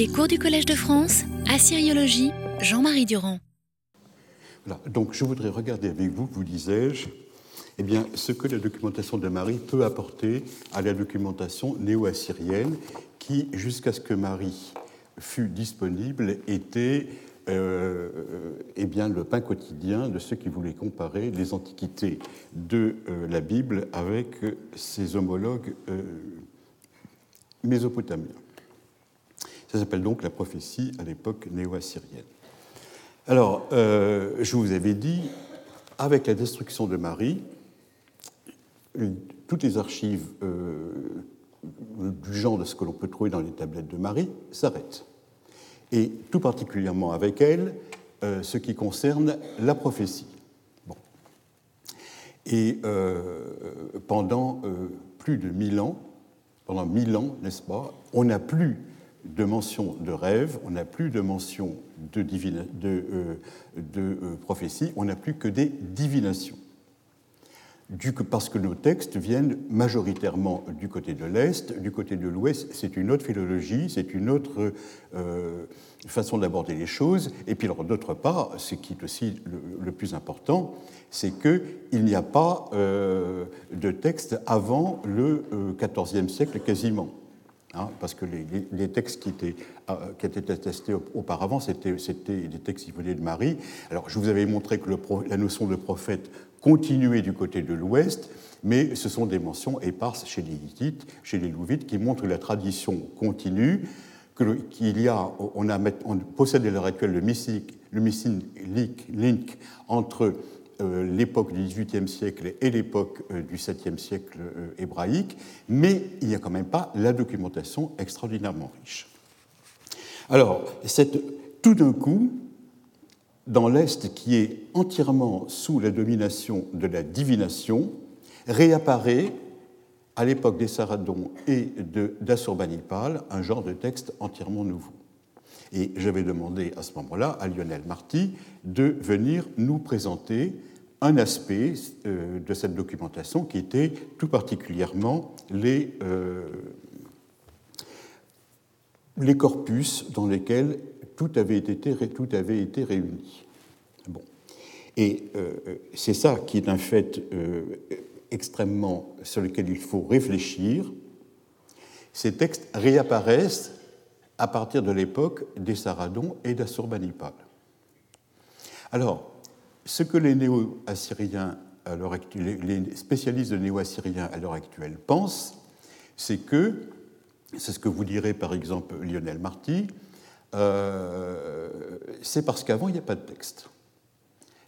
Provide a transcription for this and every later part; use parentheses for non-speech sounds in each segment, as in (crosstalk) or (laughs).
Les cours du Collège de France, Assyriologie, Jean-Marie Durand. Donc je voudrais regarder avec vous, vous disais-je, eh bien, ce que la documentation de Marie peut apporter à la documentation néo-assyrienne qui, jusqu'à ce que Marie fût disponible, était euh, eh bien, le pain quotidien de ceux qui voulaient comparer les antiquités de euh, la Bible avec ses homologues euh, mésopotamiens. Ça s'appelle donc la prophétie à l'époque néo-assyrienne. Alors, je vous avais dit, avec la destruction de Marie, toutes les archives du genre de ce que l'on peut trouver dans les tablettes de Marie s'arrêtent et tout particulièrement avec elle euh, ce qui concerne la prophétie. Et euh, pendant euh, plus de mille ans, pendant mille ans, n'est-ce pas, on n'a plus de mention de rêve, on n'a plus de mention de, de, de prophétie, on n'a plus que des divinations parce que nos textes viennent majoritairement du côté de l'Est, du côté de l'Ouest, c'est une autre philologie, c'est une autre euh, façon d'aborder les choses. Et puis, d'autre part, ce qui est aussi le, plus important, c'est qu'il n'y a pas euh, de texte avant le XIVe euh, siècle quasiment. Hein, parce que les, textes qui étaient, étaient attestés auparavant, c'était des textes qui venaient de Marie. Alors, je vous avais montré que la notion de prophète continuer du côté de l'ouest, mais ce sont des mentions éparses chez les Hittites, chez les Louvites, qui montrent la tradition continue, qu'il y a, on, possède à l'heure actuelle le missing, le missing link entre euh, l'époque du XVIIIe siècle et l'époque euh, du VIIe siècle euh, hébraïque, mais il n'y a quand même pas la documentation extraordinairement riche. Alors, tout d'un coup, dans l'Est qui est entièrement sous la domination de la divination, réapparaît à l'époque des Saradons et d'Assurbanipal un genre de texte entièrement nouveau. Et j'avais demandé à ce moment-là à Lionel Marty de venir nous présenter un aspect euh, de cette documentation qui était tout particulièrement les, euh, les corpus dans lesquels tout avait été, tout avait été réuni. Bon. Et euh, c'est ça qui est un fait extrêmement sur lequel il faut réfléchir. Ces textes réapparaissent à partir de l'époque des Saradons et d'Assurbanipal. Alors, ce que les néo-assyriens, les spécialistes de néo-assyriens à l'heure actuelle pensent, c'est que, c'est ce que vous direz par exemple Lionel Marty, euh, c'est parce qu'avant, il n'y a pas de texte.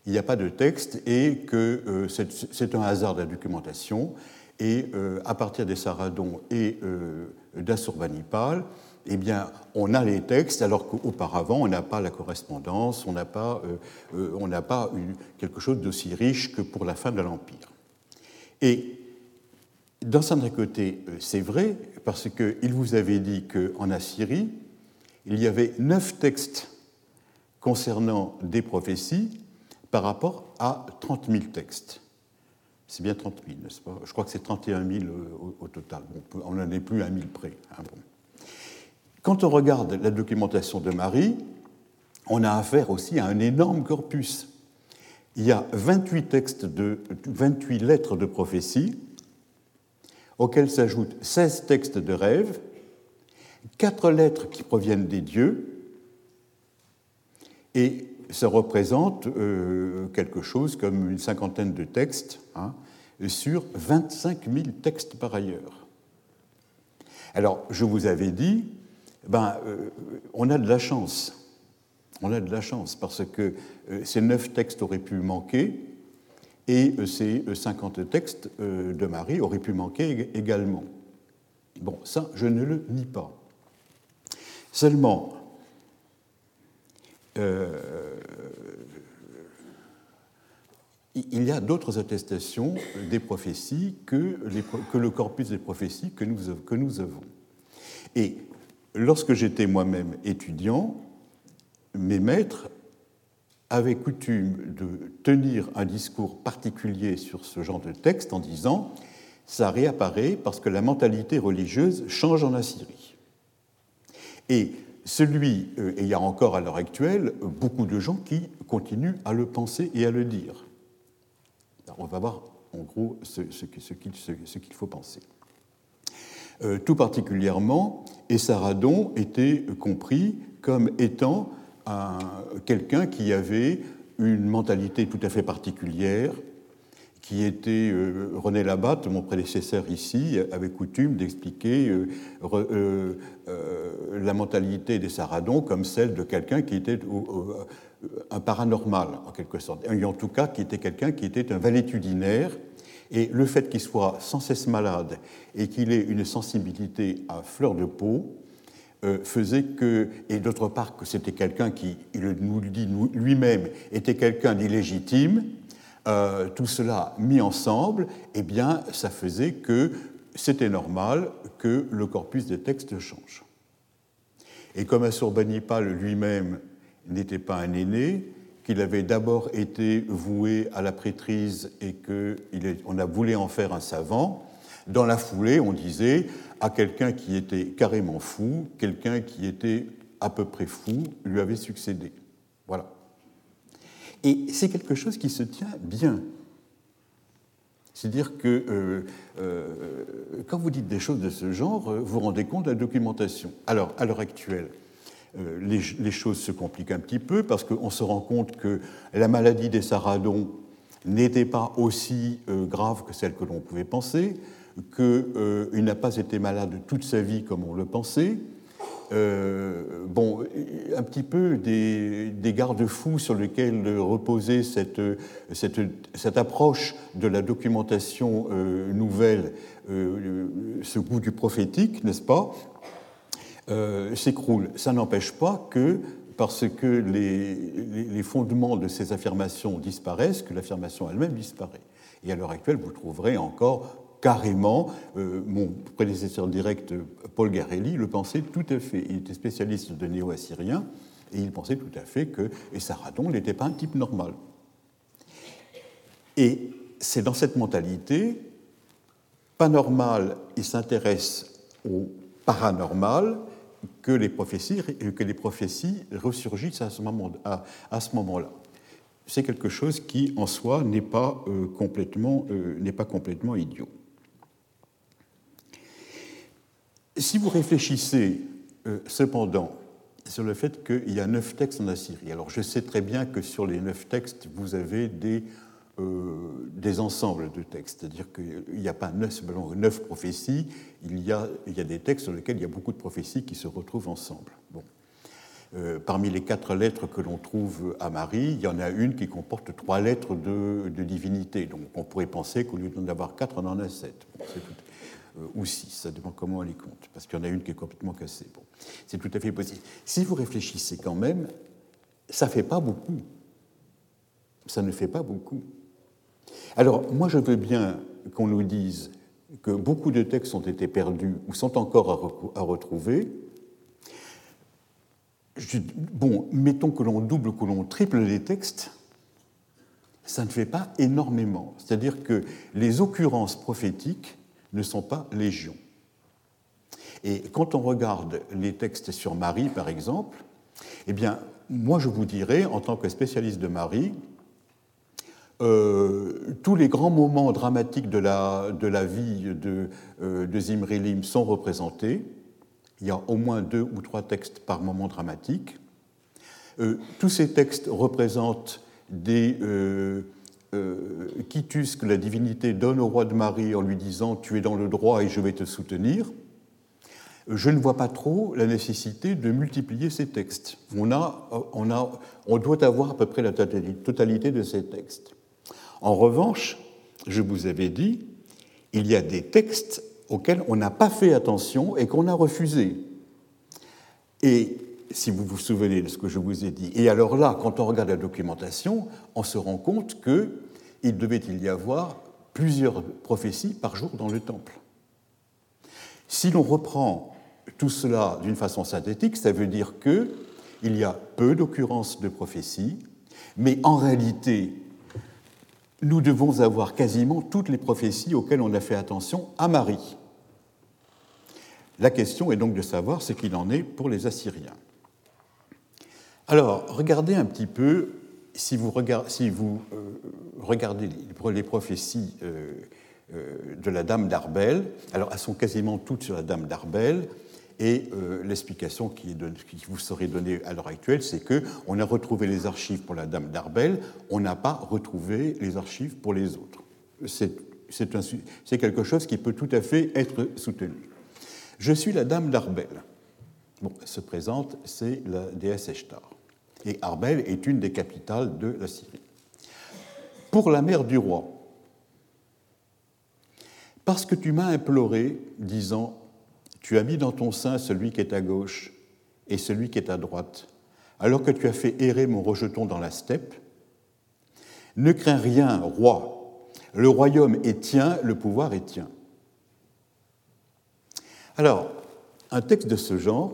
Il n'y a pas de texte et que euh, c'est un hasard de la documentation. Et euh, à partir des Saradons et d'Assurbanipal, eh bien, on a les textes, alors qu'auparavant, on n'a pas la correspondance, on n'a pas, on pas eu quelque chose d'aussi riche que pour la fin de l'Empire. Et d'un certain côté, c'est vrai, parce qu'il vous avait dit qu'en Assyrie, il y avait neuf textes concernant des prophéties par rapport à 30 000 textes. C'est bien 30 000, n'est-ce pas? Je crois que c'est 31 000 au, total. on n'en est plus à 1000 près. Hein, Quand on regarde la documentation de Marie, on a affaire aussi à un énorme corpus. Il y a 28, textes de, 28 lettres de prophétie, auxquelles s'ajoutent 16 textes de rêves, quatre lettres qui proviennent des dieux, et ça représente euh, quelque chose comme une cinquantaine de textes hein, sur 25 000 textes par ailleurs. Alors, je vous avais dit, ben, euh, on a de la chance. On a de la chance parce que euh, ces neuf textes auraient pu manquer et ces 50 textes de Marie auraient pu manquer également. Bon, ça, je ne le nie pas. Seulement, euh, il y a d'autres attestations des prophéties que, le corpus des prophéties que nous, que nous avons. Et lorsque j'étais moi-même étudiant, mes maîtres avaient coutume de tenir un discours particulier sur ce genre de texte en disant ça réapparaît parce que la mentalité religieuse change en Assyrie. Et celui, et il y a encore à l'heure actuelle beaucoup de gens qui continuent à le penser et à le dire. on va voir en gros ce, qu'il faut penser. Tout particulièrement, Essaradon était compris comme étant quelqu'un qui avait une mentalité tout à fait particulière, qui était euh, René Labatte, mon prédécesseur ici, avait coutume d'expliquer euh, euh, la mentalité des Saradons comme celle de quelqu'un qui était un paranormal, en quelque sorte, et en tout cas qui était quelqu'un qui était un valétudinaire, et le fait qu'il soit sans cesse malade et qu'il ait une sensibilité à fleur de peau, faisait que, et d'autre part que c'était quelqu'un qui, il nous le dit lui-même, était quelqu'un d'illégitime, euh, tout cela mis ensemble, eh bien, ça faisait que c'était normal que le corpus des textes change. Et comme Assurbanipal lui-même n'était pas un aîné, qu'il avait d'abord été voué à la prêtrise et qu'on a voulu en faire un savant, dans la foulée, on disait à quelqu'un qui était carrément fou, quelqu'un qui était à peu près fou, lui avait succédé. Voilà. Et c'est quelque chose qui se tient bien. C'est-à-dire que euh, euh, quand vous dites des choses de ce genre, euh, vous vous rendez compte de la documentation. Alors, à l'heure actuelle, les, choses se compliquent un petit peu parce qu'on se rend compte que la maladie des saradons n'était pas aussi grave que celle que l'on pouvait penser, qu'il n'a pas été malade toute sa vie comme on le pensait, euh, bon, un petit peu des, garde-fous sur lesquels reposait cette, approche de la documentation euh, nouvelle, euh, ce goût du prophétique, n'est-ce pas, s'écroule. Ça n'empêche pas que, parce que les, fondements de ces affirmations disparaissent, que l'affirmation elle-même disparaît. Et à l'heure actuelle, vous trouverez encore carrément, euh, mon prédécesseur direct, Paul Garelli, le pensait tout à fait. Il était spécialiste de néo-assyrien et il pensait tout à fait que Essaradon n'était pas un type normal. Et c'est dans cette mentalité, pas normal, il s'intéresse au paranormal, que les prophéties, que les prophéties ressurgissent à ce moment-là. Moment c'est quelque chose qui, en soi, n'est pas, euh, complètement, euh, complètement idiot. Si vous réfléchissez euh, cependant sur le fait qu'il y a neuf textes en Assyrie, alors je sais très bien que sur les neuf textes, vous avez des, euh, des ensembles de textes, c'est-à-dire qu'il n'y a pas neuf, prophéties, il y, a, des textes sur lesquels il y a beaucoup de prophéties qui se retrouvent ensemble. Bon. Euh, parmi les quatre lettres que l'on trouve à Marie, il y en a une qui comporte trois lettres de, divinité. Donc on pourrait penser qu'au lieu d'en avoir quatre, on en a sept. Euh, ou six, ça dépend comment on les compte, parce qu'il y en a une qui est complètement cassée. Bon, c'est tout à fait possible. Si vous réfléchissez quand même, ça ne fait pas beaucoup. Ça ne fait pas beaucoup. Alors, moi, je veux bien qu'on nous dise que beaucoup de textes ont été perdus ou sont encore à, retrouver. bon, mettons que l'on double, que l'on triple les textes, ça ne fait pas énormément. C'est-à-dire que les occurrences prophétiques ne sont pas légion. Et quand on regarde les textes sur Marie, par exemple, eh bien, moi je vous dirais, en tant que spécialiste de Marie, euh, tous les grands moments dramatiques de la, de la vie de, euh, Zimrilim sont représentés. Il y a au moins deux ou trois textes par moment dramatique. Euh, tous ces textes représentent des, euh, quitus que la divinité donne au roi de Marie en lui disant Tu es dans le droit et je vais te soutenir, je ne vois pas trop la nécessité de multiplier ces textes. On, a, on, a, on doit avoir à peu près la totalité de ces textes. En revanche, je vous avais dit, il y a des textes auxquels on n'a pas fait attention et qu'on a refusés. Et si vous vous souvenez de ce que je vous ai dit, et alors là, quand on regarde la documentation, on se rend compte que il devait y avoir plusieurs prophéties par jour dans le temple. Si l'on reprend tout cela d'une façon synthétique, ça veut dire qu'il y a peu d'occurrences de prophéties, mais en réalité, nous devons avoir quasiment toutes les prophéties auxquelles on a fait attention à Marie. La question est donc de savoir ce qu'il en est pour les Assyriens. Alors, regardez un petit peu, si vous, vous regardez les, prophéties de la Dame d'Arbel, alors elles sont quasiment toutes sur la Dame d'Arbel, et euh, l'explication qui, vous serait donnée à l'heure actuelle, c'est qu'on a retrouvé les archives pour la Dame d'Arbel, on n'a pas retrouvé les archives pour les autres. C'est quelque chose qui peut tout à fait être soutenu. Je suis la Dame d'Arbel. Bon, se présente, c'est la déesse Eshtar. Et Arbel est une des capitales de la Syrie. Pour la mère du roi, parce que tu m'as imploré, disant tu as mis dans ton sein celui qui est à gauche et celui qui est à droite, alors que tu as fait errer mon rejeton dans la steppe. Ne crains rien, roi. Le royaume est tien, le pouvoir est tien. Alors, un texte de ce genre,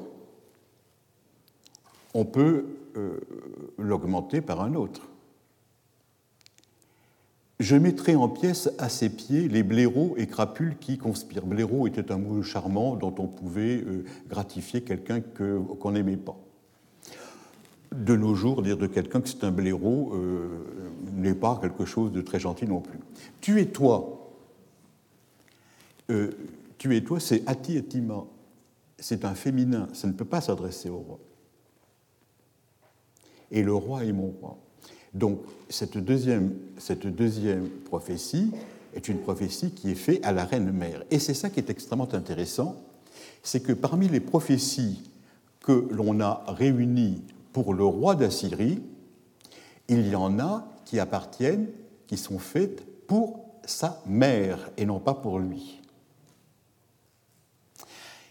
on peut euh, l'augmenter par un autre. Je mettrai en pièces à ses pieds les blaireaux et crapules qui conspirent. Blaireau était un mot charmant dont on pouvait euh, gratifier quelqu'un qu'on n'aimait pas. De nos jours, dire de quelqu'un que c'est un blaireau euh, n'est pas quelque chose de très gentil non plus. Tu es toi. Euh, tu es toi, c'est Ati Etima. C'est un féminin, ça ne peut pas s'adresser au roi. Et le roi est mon roi. Donc cette deuxième, prophétie est une prophétie qui est faite à la reine mère. Et c'est ça qui est extrêmement intéressant, c'est que parmi les prophéties que l'on a réunies pour le roi d'Assyrie, il y en a qui appartiennent, qui sont faites pour sa mère et non pas pour lui.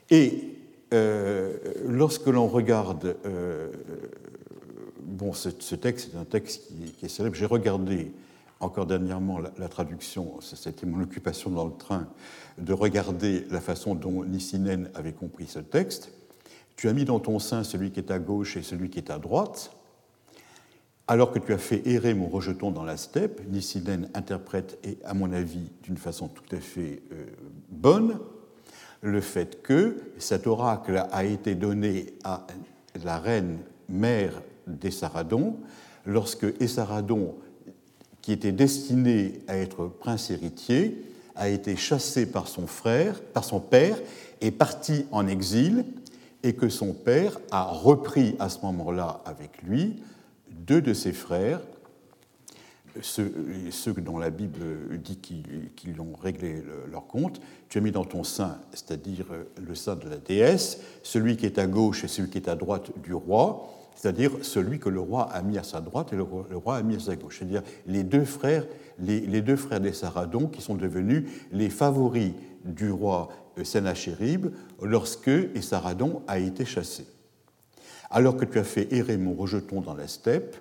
Et euh, lorsque l'on regarde euh, bon, ce, texte est un texte qui, est célèbre. J'ai regardé encore dernièrement la, traduction, c'était mon occupation dans le train, de regarder la façon dont Nissinen avait compris ce texte. Tu as mis dans ton sein celui qui est à gauche et celui qui est à droite. Alors que tu as fait errer mon rejeton dans la steppe, Nissinen interprète, et à mon avis d'une façon tout à fait euh, bonne, le fait que cet oracle a été donné à la reine mère d'Essaradon, lorsque Essaradon, qui était destiné à être prince héritier, a été chassé par son frère, par son père, et parti en exil, et que son père a repris à ce moment-là avec lui deux de ses frères, ceux, dont la Bible dit qu'ils ont réglé leur compte. Tu as mis dans ton sein, c'est-à-dire le sein de la déesse, celui qui est à gauche et celui qui est à droite du roi, c'est-à-dire celui que le roi a mis à sa droite et le roi, a mis à sa gauche. C'est-à-dire les deux frères, les, deux frères des qui sont devenus les favoris du roi Senachérib lorsque Essaradon a été chassé. Alors que tu as fait errer mon rejeton dans la steppe,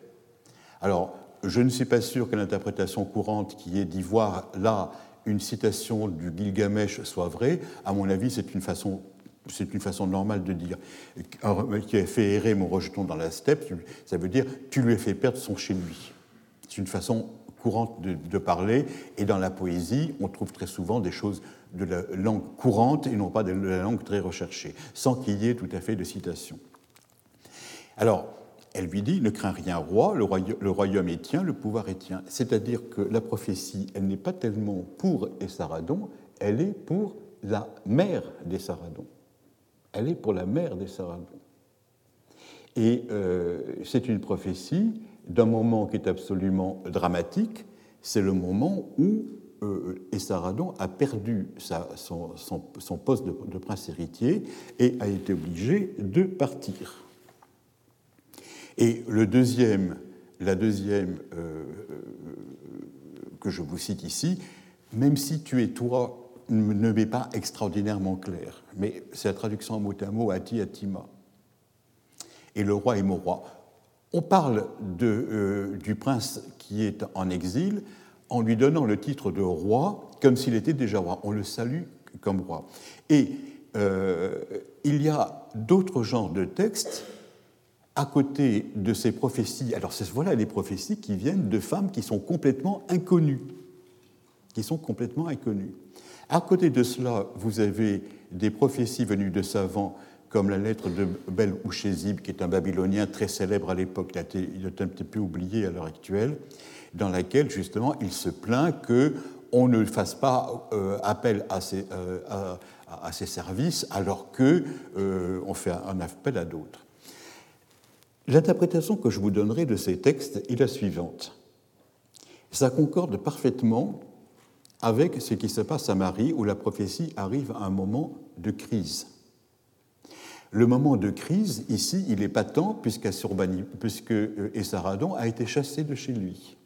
alors je ne suis pas sûr que l'interprétation courante qui est d'y voir là une citation du Gilgamesh soit vraie. À mon avis, c'est une façon c'est une façon normale de dire, qui a fait errer mon rejeton dans la steppe, ça veut dire tu lui as fait perdre son chez lui. C'est une façon courante de, parler, et dans la poésie, on trouve très souvent des choses de la langue courante et non pas de la langue très recherchée, sans qu'il y ait tout à fait de citation. Alors, elle lui dit Ne crains rien, roi, le royaume, est tien, le pouvoir est tien. C'est-à-dire que la prophétie, elle n'est pas tellement pour Essaradon, elle est pour la mère d'Essaradon elle est pour la mère des Saradons. Et euh, c'est une prophétie d'un moment qui est absolument dramatique, c'est le moment où euh, a perdu son, poste de, prince héritier et a été obligé de partir. Et le deuxième, la deuxième euh, que je vous cite ici, même si tu es toi ne m'est pas extraordinairement clair, mais c'est la traduction en mot à mot Ati Atima. Et le roi est mon roi. On parle euh, du prince qui est en exil en lui donnant le titre de roi comme s'il était déjà roi. On le salue comme roi. Et euh, il y a d'autres genres de textes à côté de ces prophéties. Alors voilà les prophéties qui viennent de femmes qui sont complètement inconnues, qui sont complètement inconnues. À côté de cela, vous avez des prophéties venues de savants comme la lettre de Bel Ouchezib, qui est un babylonien très célèbre à l'époque, il est un petit peu oublié à l'heure actuelle, dans laquelle justement il se plaint qu'on ne fasse pas euh, appel à ses, euh, à, ses, services alors qu'on euh, fait un appel à d'autres. L'interprétation que je vous donnerai de ces textes est la suivante. Ça concorde parfaitement avec ce qui se passe à Marie, où la prophétie arrive à un moment de crise. Le moment de crise, ici, il est patent, puisque Essaradon a été chassé de chez lui.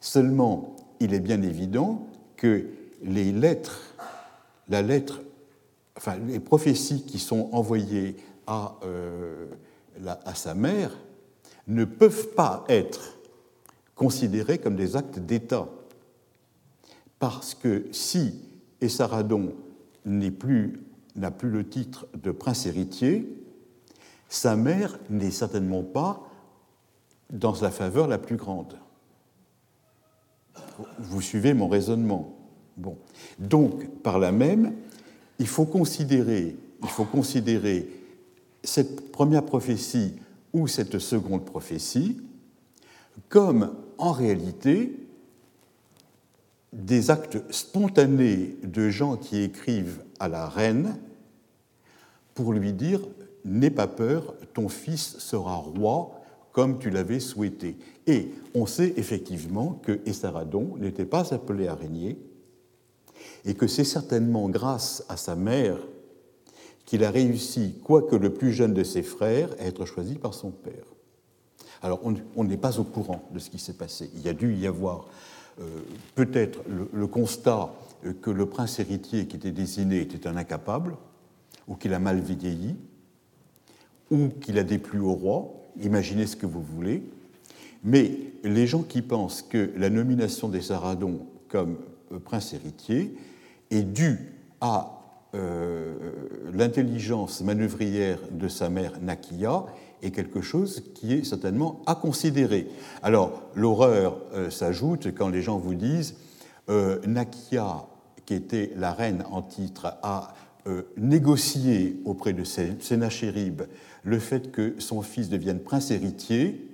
Seulement, il est bien évident que les lettres, la lettre, enfin, les prophéties qui sont envoyées à, euh, à sa mère ne peuvent pas être considérées comme des actes d'État. Parce que si Essaradon n'a plus, plus le titre de prince héritier, sa mère n'est certainement pas dans la faveur la plus grande. Vous suivez mon raisonnement. Bon. Donc, par là même, il faut considérer, il faut considérer cette première prophétie ou cette seconde prophétie comme en réalité des actes spontanés de gens qui écrivent à la reine pour lui dire N'aie pas peur, ton fils sera roi comme tu l'avais souhaité. Et on sait effectivement que Essaradon n'était pas appelé à régner, et que c'est certainement grâce à sa mère qu'il a réussi, quoique le plus jeune de ses frères, à être choisi par son père. Alors on n'est pas au courant de ce qui s'est passé. Il y a dû y avoir peut-être le, constat que le prince héritier qui était désigné était un incapable, ou qu'il a mal vieilli, ou qu'il a déplu au roi, imaginez ce que vous voulez, mais les gens qui pensent que la nomination des Saradons comme euh, prince héritier est due à euh, l'intelligence manœuvrière de sa mère Nakia est quelque chose qui est certainement à considérer. Alors, l'horreur euh, s'ajoute quand les gens vous disent Nakia, qui était la reine en titre, a négocié auprès de Sénachérib le fait que son fils devienne prince héritier.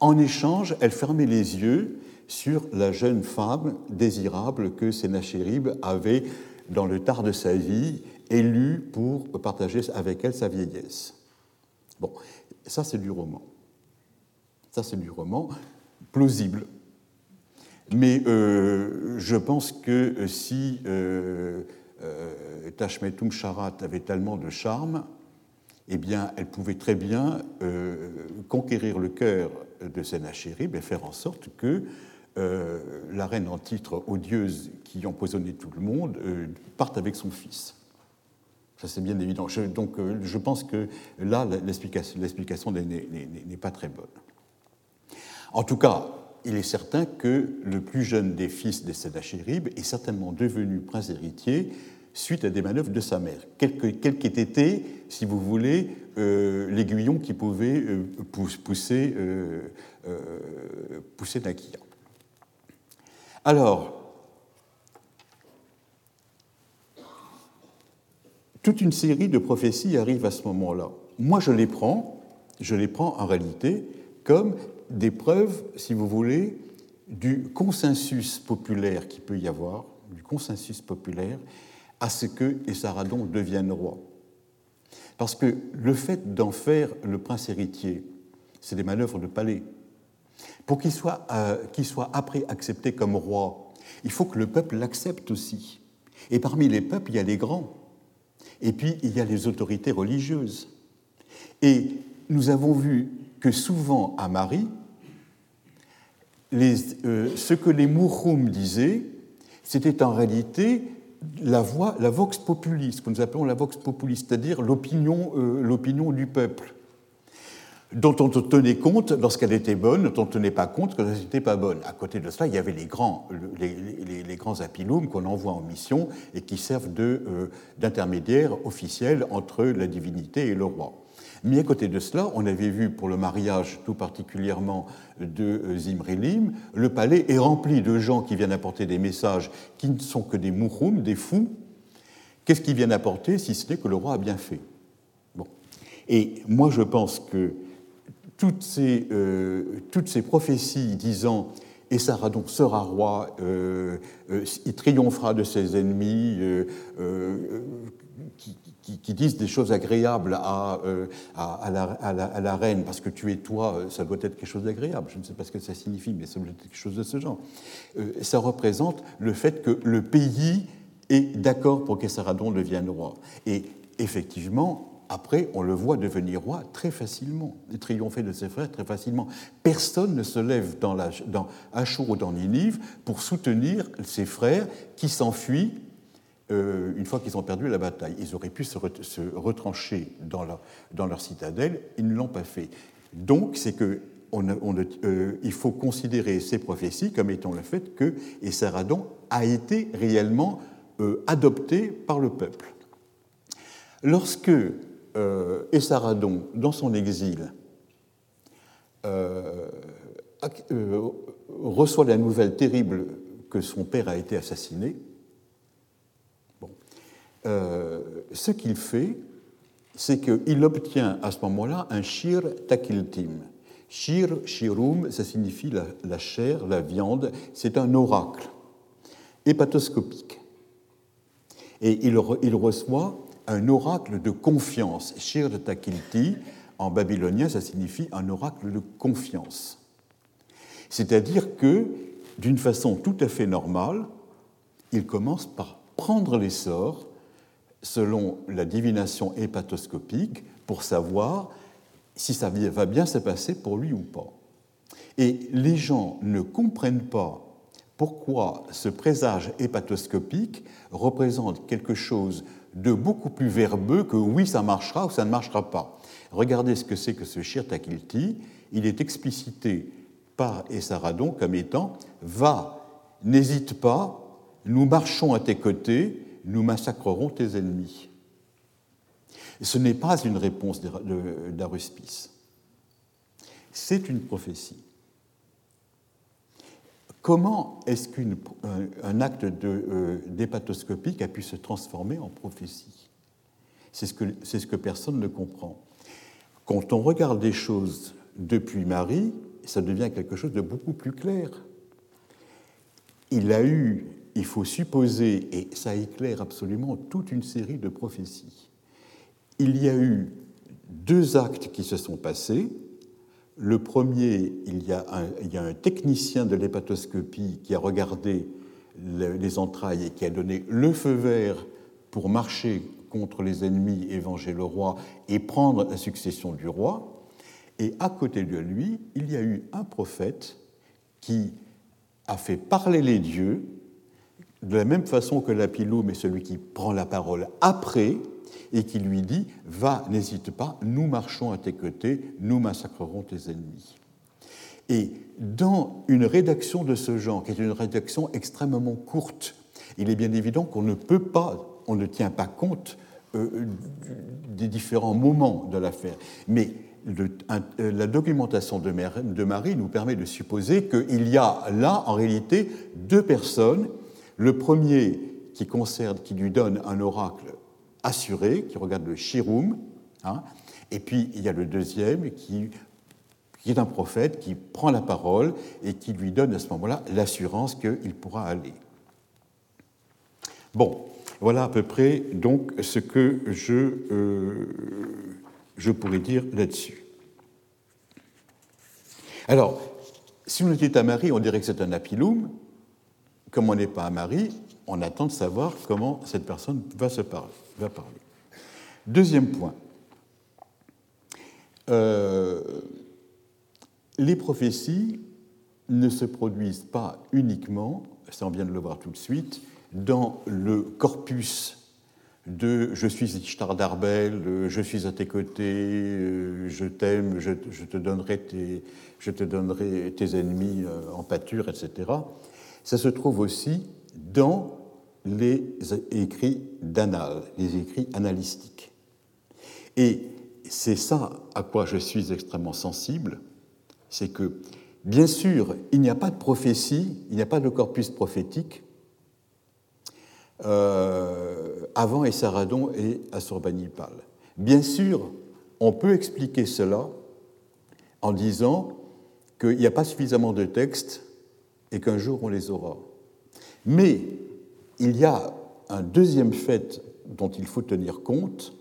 En échange, elle fermait les yeux sur la jeune femme désirable que Sénachérib avait, dans le tard de sa vie, élue pour partager avec elle sa vieillesse. Bon, ça c'est du roman. Ça c'est du roman plausible. Mais euh, je pense que si euh, euh, Tashmetum Sharat avait tellement de charme, eh bien, elle pouvait très bien euh, conquérir le cœur de Sennacherib et faire en sorte que euh, la reine en titre odieuse qui empoisonnait tout le monde euh, parte avec son fils. Ça, c'est bien évident. donc, je pense que là, l'explication n'est pas très bonne. En tout cas, il est certain que le plus jeune des fils de Sennacherib est certainement devenu prince héritier suite à des manœuvres de sa mère, quel qu'ait été, si vous voulez, euh, l'aiguillon qui pouvait euh, pousser, euh, pousser Nakia. Alors, toute une série de prophéties arrive à ce moment-là. Moi, je les prends, je les prends en réalité comme des preuves, si vous voulez, du consensus populaire qui peut y avoir, du consensus populaire à ce que Essaradon devienne roi. Parce que le fait d'en faire le prince héritier, c'est des manœuvres de palais. Pour qu'il soit, euh, soit après accepté comme roi, il faut que le peuple l'accepte aussi. Et parmi les peuples, il y a les grands. Et puis, il y a les autorités religieuses. Et nous avons vu que souvent à Marie, euh, ce que les Mouroum disaient, c'était en réalité la voix, la vox populi, ce que nous appelons la vox populi, c'est-à-dire l'opinion, euh, l'opinion du peuple, dont on tenait compte lorsqu'elle était bonne, dont on ne tenait pas compte quand elle n'était pas bonne. À côté de cela, il y avait les grands, les, grands apilums qu'on envoie en mission et qui servent de, euh, d'intermédiaires officiels entre la divinité et le roi. Mais à côté de cela, on avait vu pour le mariage tout particulièrement de euh, Zimrilim, le palais est rempli de gens qui viennent apporter des messages qui ne sont que des mouroum, des fous. Qu'est-ce qu'ils viennent apporter si ce n'est que le roi a bien fait? Et moi, je pense que toutes ces, euh, toutes ces prophéties disant et Saradon sera roi, euh, euh, il triomphera de ses ennemis, qui, disent des choses agréables à, à, la, à, la, reine, parce que tu es toi, ça doit être quelque chose d'agréable. Je ne sais pas ce que ça signifie, mais ça doit être quelque chose de ce genre. ça représente le fait que le pays est d'accord pour que Saradon devienne roi. Et effectivement, après, on le voit devenir roi très facilement, triompher de ses frères très facilement. Personne ne se lève dans, la, dans ou dans Ninive pour soutenir ses frères qui s'enfuient euh, une fois qu'ils ont perdu la bataille. Ils auraient pu se, retrancher dans, leur citadelle, ils ne l'ont pas fait. Donc, c'est que euh, il faut considérer ces prophéties comme étant le fait que Essaradon a été réellement euh, adopté par le peuple. Lorsque euh, Essaradon, dans son exil, euh, euh, reçoit la nouvelle terrible que son père a été assassiné, ce qu'il fait, c'est qu'il obtient à ce moment-là un shir takiltim. Shir, shirum, ça signifie la, chair, la viande, c'est un oracle hépatoscopique. Et il reçoit un oracle de confiance. Shir de Takilti, en babylonien, ça signifie un oracle de confiance. C'est-à-dire que, d'une façon tout à fait normale, il commence par prendre les sorts selon la divination hépatoscopique pour savoir si ça va bien se passer pour lui ou pas. Et les gens ne comprennent pas pourquoi ce présage hépatoscopique représente quelque chose de beaucoup plus verbeux que oui, ça marchera ou ça ne marchera pas. Regardez ce que c'est que ce Shir Takilti. Il est explicité par Essaradon comme étant Va, n'hésite pas, nous marchons à tes côtés, nous massacrerons tes ennemis. Ce n'est pas une réponse d'Aruspice, c'est une prophétie. Comment est-ce qu'un acte euh, d'hépatoscopique a pu se transformer en prophétie? C'est ce, que, ce que personne ne comprend. Quand on regarde des choses depuis Marie, ça devient quelque chose de beaucoup plus clair. Il a eu, il faut supposer, et ça éclaire absolument toute une série de prophéties. Il y a eu deux actes qui se sont passés, le premier, il y, a un, technicien de l'hépatoscopie qui a regardé les entrailles et qui a donné le feu vert pour marcher contre les ennemis et venger le roi et prendre la succession du roi. Et à côté de lui, il y a eu un prophète qui a fait parler les dieux de la même façon que l'apiloum est celui qui prend la parole après, et qui lui dit Va, n'hésite pas, nous marchons à tes côtés, nous massacrerons tes ennemis. Et dans une rédaction de ce genre, qui est une rédaction extrêmement courte, il est bien évident qu'on ne peut pas, on ne tient pas compte euh, des différents moments de l'affaire. Mais euh, la documentation de, Marie nous permet de supposer qu'il y a là, en réalité, deux personnes. Le premier qui lui donne un oracle assuré, qui regarde le Shirum, hein, et puis il y a le deuxième qui, qui, est un prophète qui prend la parole et qui lui donne à ce moment-là l'assurance qu'il pourra aller. Bon, voilà à peu près donc ce que je, euh, je pourrais dire là-dessus. Alors, si on était à Marie, on dirait que c'est un apilum. Comme on n'est pas à Marie, on attend de savoir comment cette personne va se parler. Deuxième point. Euh, les prophéties ne se produisent pas uniquement, ça on vient de le voir tout de suite, dans le corpus de je suis Ishtar d'Arbel, je suis à tes côtés, euh, je t'aime, je, te donnerai tes, je te donnerai tes ennemis euh, en pâture, etc. Ça se trouve aussi dans les écrits d'annales, les écrits analystiques. Et c'est ça à quoi je suis extrêmement sensible, c'est que, bien sûr, il n'y a pas de prophétie, il n'y a pas de corpus prophétique euh, avant Essaradon et Assurbanipal. Bien sûr, on peut expliquer cela en disant qu'il n'y a pas suffisamment de textes et qu'un jour on les aura. Mais il y a un deuxième fait dont il faut tenir compte,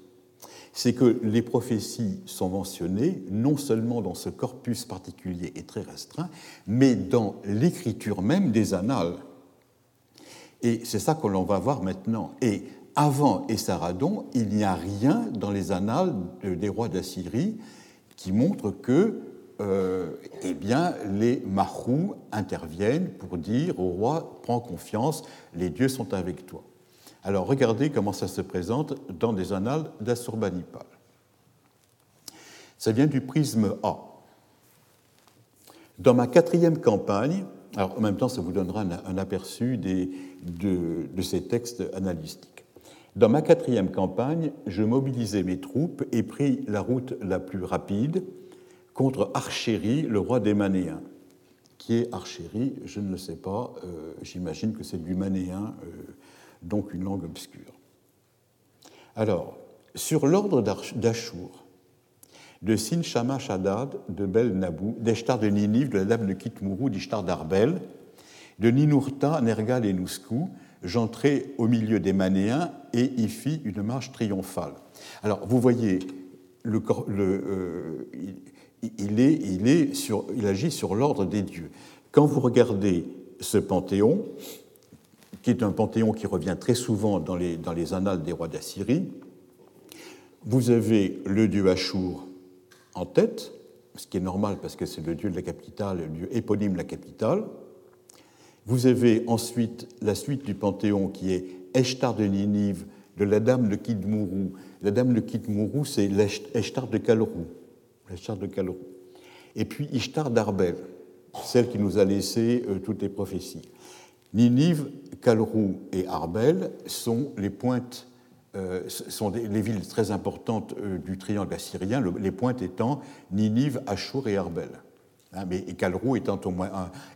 c'est que les prophéties sont mentionnées non seulement dans ce corpus particulier et très restreint, mais dans l'écriture même des annales. Et c'est ça que l'on va voir maintenant. Et avant Essaradon, il n'y a rien dans les annales des rois d'Assyrie qui montre que euh, eh bien, les Mahou interviennent pour dire au roi Prends confiance, les dieux sont avec toi. Alors regardez comment ça se présente dans des annales d'Assurbanipal. Ça vient du prisme A. Dans ma quatrième campagne, alors en même temps ça vous donnera un, aperçu des, de, de ces textes analytiques. Dans ma quatrième campagne, je mobilisai mes troupes et pris la route la plus rapide contre Archéri, le roi des Manéens. Qui est Archéri Je ne le sais pas. Euh, j'imagine que c'est du manéen, euh, donc une langue obscure. Alors, sur l'ordre d'Achour, de Sin Shamash de Bel Nabou, d'Eshtar de Ninive, de la dame de Kitmourou, d'Ishtar d'Arbel, de Ninurta, Nergal et Nouskou, j'entrai au milieu des Manéens et y fis une marche triomphale. Alors, vous voyez, le, le, euh, il, agit sur l'ordre des dieux. Quand vous regardez ce panthéon, qui est un panthéon qui revient très souvent dans les, annales des rois d'Assyrie, vous avez le dieu Achour en tête, ce qui est normal parce que c'est le dieu de la capitale, le dieu éponyme de la capitale. Vous avez ensuite la suite du panthéon qui est Eshtar de Ninive, de la dame de Kidmourou. La dame de Kidmourou, c'est l'Eshtar de Kalrou l'Ishtar de Kalrou. Et puis Ishtar d'Arbel, celle qui nous a laissé euh, toutes les prophéties. Ninive, Kalrou et Arbel sont les pointes, euh, sont les villes très importantes euh, du triangle assyrien, les pointes étant Ninive, Achour et Arbel. Hein, mais et Kalrou étant, au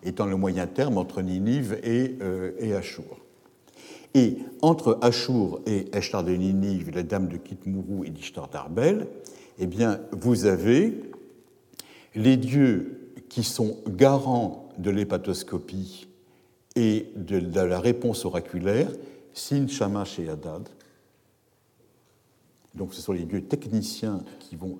étant, le moyen terme entre Ninive et, et Achour. Et entre Achour et Ishtar de Ninive, la dame de Kitmourou et d'Ishtar d'Arbel, eh bien, vous avez les dieux qui sont garants de l'hépatoscopie et de, la réponse oraculaire, Sin, Shamash et Hadad. Donc ce sont les dieux techniciens qui vont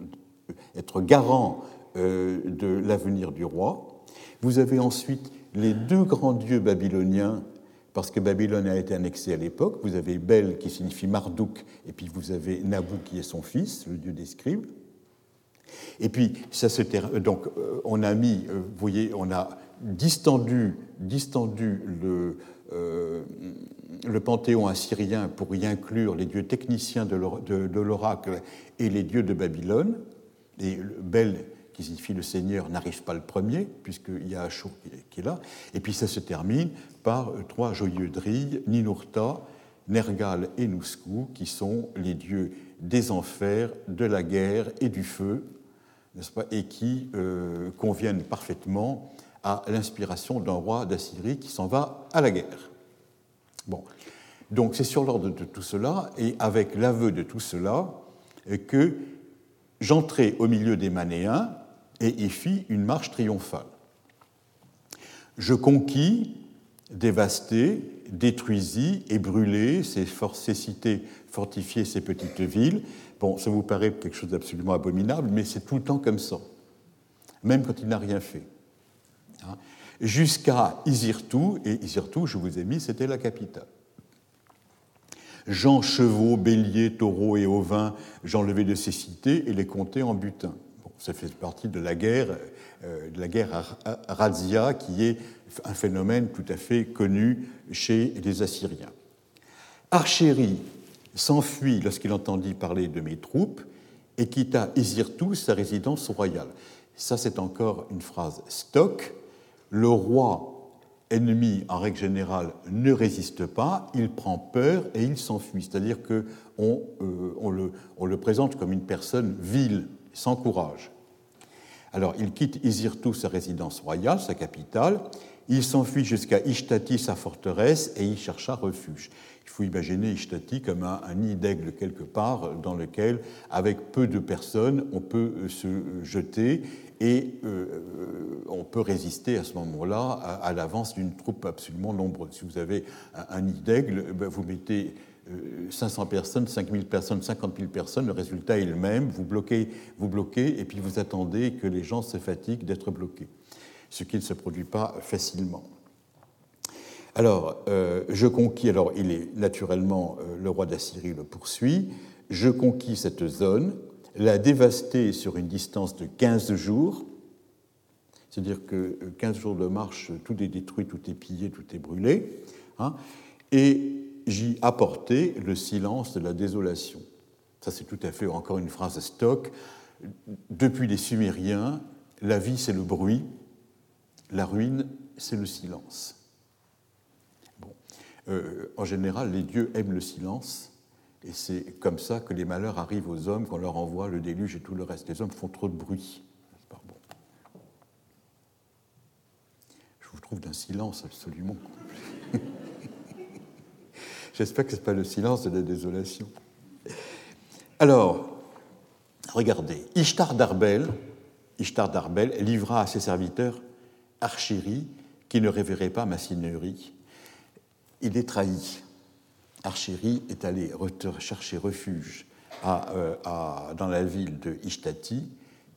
être garants euh, de l'avenir du roi. Vous avez ensuite les deux grands dieux babyloniens parce que Babylone a été annexée à l'époque. Vous avez Bel qui signifie Marduk, et puis vous avez Nabu qui est son fils, le dieu des scribes. Et puis, ça se donc, euh, on a mis, euh, vous voyez, on a distendu, distendu le, euh, le panthéon assyrien pour y inclure les dieux techniciens de l'oracle et les dieux de Babylone. Et Bel qui signifie le Seigneur, n'arrive pas le premier, puisqu'il y a Ashur qui est là. Et puis ça se termine par euh, trois joyeux drilles, Ninurta, Nergal et Nouskou, qui sont les dieux des enfers, de la guerre et du feu, n'est-ce pas, et qui euh, conviennent parfaitement à l'inspiration d'un roi d'Assyrie qui s'en va à la guerre. Bon, donc c'est sur l'ordre de tout cela, et avec l'aveu de tout cela, que j'entrai au milieu des Manéens et y fis une marche triomphale. Je conquis, dévastai, détruisis et brûlai ces, ces cités fortifiées, ces petites villes. Bon, ça vous paraît quelque chose d'absolument abominable, mais c'est tout le temps comme ça, même quand il n'a rien fait. Hein. Jusqu'à Isirtou, et Isirtou, je vous ai mis, c'était la capitale. Jean chevaux, béliers, taureaux et ovins, j'enlevai de ces cités et les comptais en butin ça fait partie de la guerre, euh, de la guerre Razia, qui est un phénomène tout à fait connu chez les Assyriens. Archéri s'enfuit lorsqu'il entendit parler de mes troupes et quitta Isirtou, sa résidence royale. Ça, c'est encore une phrase stock. Le roi ennemi, en règle générale, ne résiste pas, il prend peur et il s'enfuit. C'est-à-dire qu'on euh, le présente comme une personne vile sans courage. Alors, il quitte Izirtu, sa résidence royale, sa capitale. Il s'enfuit jusqu'à Ishtati, sa forteresse, et y chercha refuge. Il faut imaginer Ishtati comme un, nid d'aigle quelque part dans lequel, avec peu de personnes, on peut euh, se jeter et euh, on peut résister à ce moment-là à, l'avance d'une troupe absolument nombreuse. Si vous avez un, nid d'aigle, eh ben, vous mettez 500 euh, personnes, 5000 personnes, 50 000 personnes, le résultat est le même. Vous bloquez, vous bloquez et puis vous attendez que les gens se fatiguent d'être bloqués, ce qui ne se produit pas facilement. Alors, euh, je conquis, alors il est naturellement, euh, le roi d'Assyrie le poursuit, je conquis cette zone, la dévasté sur une distance de 15 jours, c'est-à-dire que 15 jours de marche, tout est détruit, tout est pillé, tout est brûlé, hein, et j'y apportais le silence de la désolation. Ça, c'est tout à fait encore une phrase stock. Depuis les Sumériens, la vie, c'est le bruit, la ruine, c'est le silence. Bon. Euh, en général, les dieux aiment le silence, et c'est comme ça que les malheurs arrivent aux hommes, qu'on leur envoie le déluge et tout le reste. Les hommes font trop de bruit. Je vous trouve d'un silence absolument (laughs) J'espère que ce n'est pas le silence de la désolation. Alors, regardez, Ishtar d'Arbel, Ishtar d'Arbel livra à ses serviteurs Archérie, qui ne révérait pas ma seigneurie. Il est trahi. Archérie est allé chercher refuge euh, dans la ville de Ishtati,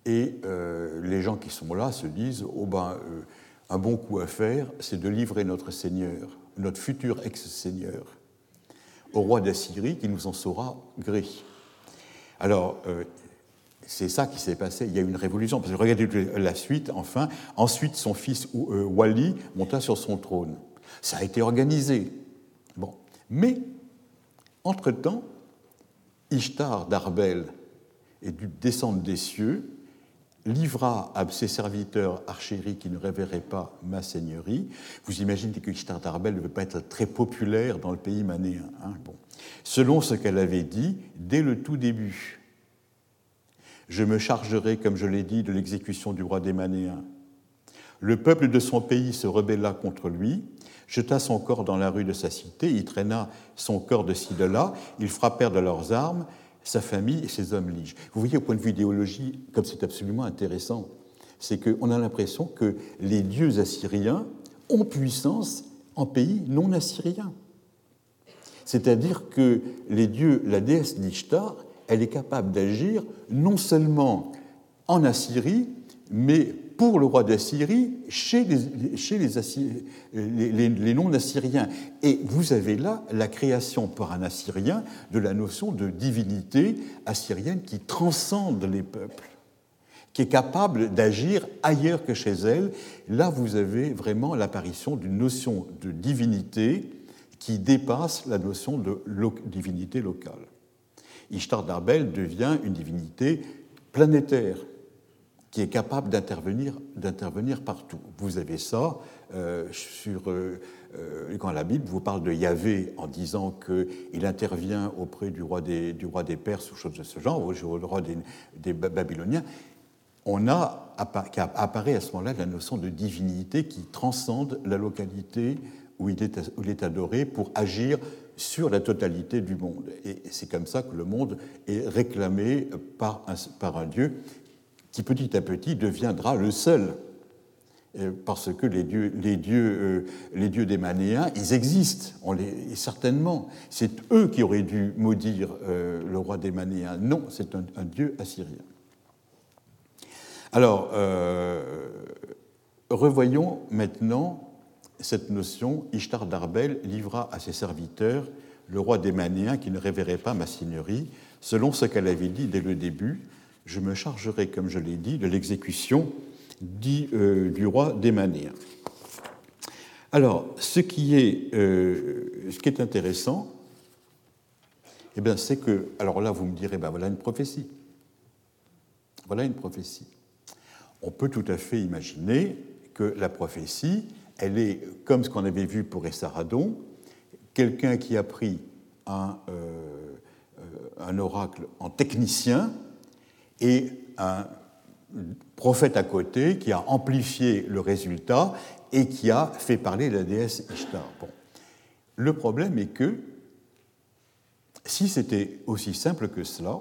et euh, les gens qui sont là se disent oh ben, euh, un bon coup à faire, c'est de livrer notre Seigneur, notre futur ex-Seigneur, au roi d'Assyrie qui nous en saura gré. Alors, euh, c'est ça qui s'est passé. Il y a eu une révolution. Parce que regardez la suite, enfin. Ensuite, son fils euh, Wali monta sur son trône. Ça a été organisé. Bon. Mais, entre-temps, Ishtar d'Arbel est dû descendre des cieux livra à ses serviteurs archérie qui ne révéraient pas ma seigneurie. Vous imaginez que Ishtar d'Arbel ne veut pas être très populaire dans le pays manéen. Hein, bon. Selon ce qu'elle avait dit dès le tout début. Je me chargerai, comme je l'ai dit, de l'exécution du roi des Manéens. Le peuple de son pays se rebella contre lui, jeta son corps dans la rue de sa cité, y traîna son corps de ci de là, ils frappèrent de leurs armes, sa famille et ses hommes liges. Vous voyez, au point de vue idéologie, comme c'est absolument intéressant, c'est qu'on a l'impression que les dieux assyriens ont puissance en pays non assyriens. C'est-à-dire que les dieux, la déesse Nishtar, elle est capable d'agir non seulement en Assyrie, mais pour le roi d'Assyrie chez, les, non-assyriens. Et vous avez là la création par un Assyrien de la notion de divinité assyrienne qui transcende les peuples, qui est capable d'agir ailleurs que chez elle. Là, vous avez vraiment l'apparition d'une notion de divinité qui dépasse la notion de divinité locale. Ishtar d'Arbel devient une divinité planétaire qui est capable d'intervenir, d'intervenir partout. Vous avez ça euh, sur, euh, euh, quand la Bible vous parle de Yahvé en disant qu'il intervient auprès du roi des, du roi des Perses ou choses de ce genre, ou du roi des, des Babyloniens. On a, apparaît à ce moment-là la notion de divinité qui transcende la localité où il est, où il est adoré pour agir sur la totalité du monde. Et c'est comme ça que le monde est réclamé par un, par un Dieu qui petit à petit deviendra le seul. Euh, parce que euh, les dieux des Manéens, ils existent, certainement. C'est eux qui auraient dû maudire euh, le roi des Manéens. Non, c'est un, dieu assyrien. Alors, revoyons maintenant cette notion. Ishtar d'Arbel livra à ses serviteurs le roi des Manéens qui ne révérait pas ma seigneurie, selon ce qu'elle avait dit dès le début, je me chargerai, comme je l'ai dit, de l'exécution euh, du roi des Manéens. Alors, ce qui est, euh, ce qui est intéressant, eh c'est que, alors là, vous me direz, ben voilà une prophétie. Voilà une prophétie. On peut tout à fait imaginer que la prophétie, elle est comme ce qu'on avait vu pour Essaradon, quelqu'un qui a pris un, euh, un oracle en technicien et un prophète à côté qui a amplifié le résultat et qui a fait parler la déesse Ishtar. Bon. Le problème est que si c'était aussi simple que cela,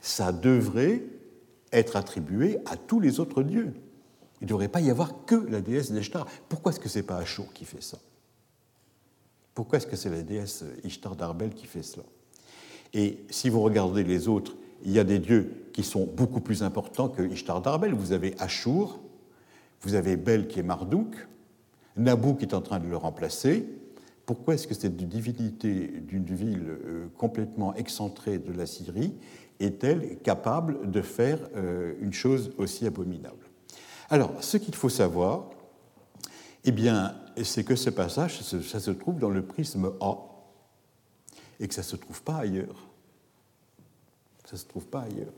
ça devrait être attribué à tous les autres dieux. Il ne devrait pas y avoir que la déesse d'Ishtar. Pourquoi est-ce que ce n'est pas Ashur qui fait ça? Pourquoi est-ce que c'est la déesse Ishtar d'Arbel qui fait cela? Et si vous regardez les autres, il y a des dieux qui sont beaucoup plus importants que Ishtar d'Arbel. Vous avez Ashur, vous avez Bel qui est Marduk, Nabu qui est en train de le remplacer. Pourquoi est-ce que cette divinité d'une ville euh, complètement excentrée de la Syrie est-elle capable de faire euh, une chose aussi abominable? Alors, ce qu'il faut savoir, eh bien, c'est que ce passage, ça se trouve dans le prisme A, et que ça ne se trouve pas ailleurs. Ça ne se trouve pas ailleurs.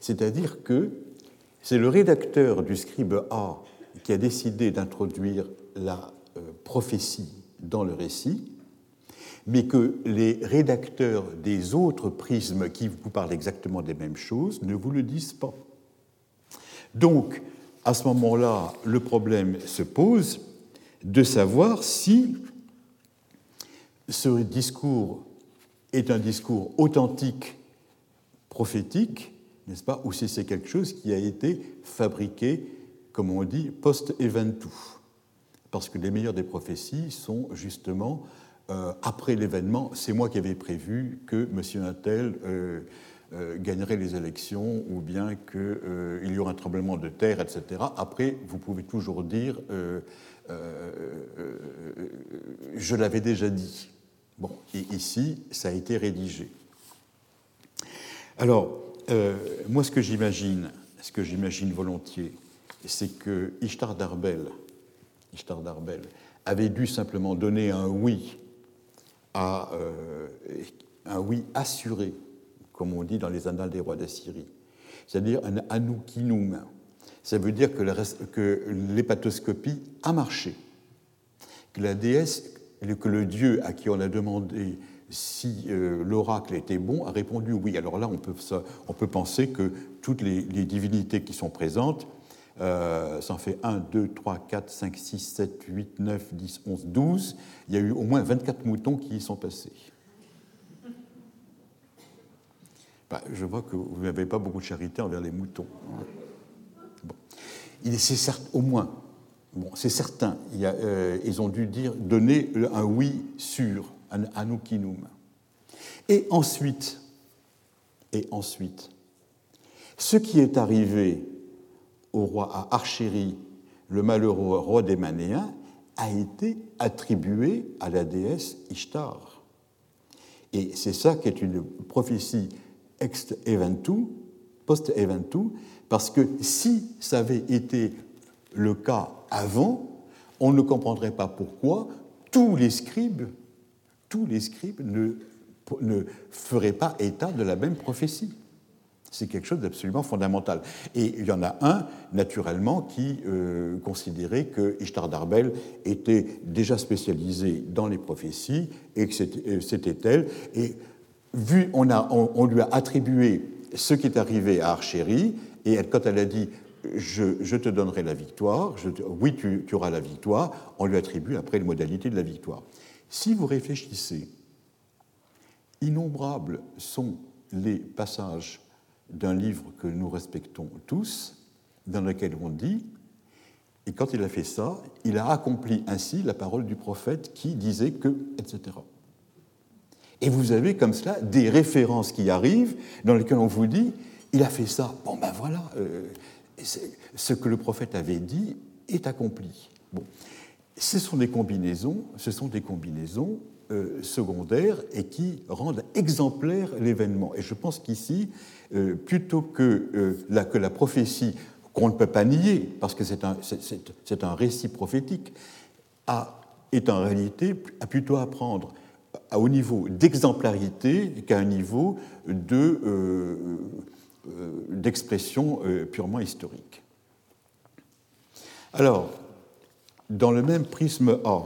C'est-à-dire que c'est le rédacteur du scribe A qui a décidé d'introduire la euh, prophétie dans le récit, mais que les rédacteurs des autres prismes qui vous parlent exactement des mêmes choses ne vous le disent pas. Donc, à ce moment-là, le problème se pose de savoir si ce discours est un discours authentique, prophétique, n'est-ce pas, ou si c'est quelque chose qui a été fabriqué, comme on dit, post-eventu. Parce que les meilleures des prophéties sont justement euh, après l'événement, c'est moi qui avais prévu que M. Nattel euh, euh, gagnerait les élections ou bien qu'il y aurait un tremblement de terre, etc. Après, vous pouvez toujours dire je l'avais déjà dit. Bon, et ici, ça a été rédigé. Alors, moi, ce que j'imagine, ce que j'imagine volontiers, c'est que Ishtar Darbel, Ishtar Darbel avait dû simplement donner un oui à euh, un oui assuré, comme on dit dans les annales des rois d'Assyrie, c'est-à-dire un anoukinum. Ça veut dire que l'hépatoscopie a marché, que la déesse, que le dieu à qui on a demandé si euh, l'oracle était bon a répondu oui. Alors là, on peut, penser que toutes les, divinités qui sont présentes, euh, ça en fait 1, 2, 3, 4, 5, 6, 7, 8, 9, 10, 11, 12, il y a eu au moins 24 moutons qui y sont passés. Bah, je vois que vous n'avez pas beaucoup de charité envers les moutons. C'est certes, au moins, bon, c'est certain, a, euh, ils ont dû donner un oui sûr, anukinum. Et ensuite, et ensuite, ce qui est arrivé au roi à le malheureux roi des Manéens, a été attribué à la déesse Ishtar. Et c'est ça qui est une prophétie ex-eventu, post-eventu, parce que si ça avait été le cas avant, on ne comprendrait pas pourquoi tous les scribes, tous les scribes ne, ne feraient pas état de la même prophétie. C'est quelque chose d'absolument fondamental. Et il y en a un, naturellement, qui euh, considérait que Ishtar d'Arbel était déjà spécialisée dans les prophéties et que c'était euh, elle. Et vu, on, a, on, lui a attribué ce qui est arrivé à Archérie, et quand elle a dit je, te donnerai la victoire, oui, tu, tu auras la victoire, on lui attribue après les modalités de la victoire. Si vous réfléchissez, innombrables sont les passages d'un livre que nous respectons tous, dans lequel on dit, et quand il a fait ça, il a accompli ainsi la parole du prophète qui disait que, etc. Et vous avez comme cela des références qui arrivent dans lesquelles on vous dit, il a fait ça, bon ben voilà, euh, ce que le prophète avait dit est accompli. Bon. Ce sont des combinaisons, euh, secondaires et qui rendent exemplaire l'événement. Et je pense qu'ici, euh, plutôt que, euh, la, que la prophétie, qu'on ne peut pas nier, parce que c'est un, récit prophétique, a, est en réalité à plutôt à prendre au niveau d'exemplarité qu'à un niveau d'expression purement historique. Alors, dans le même prisme A,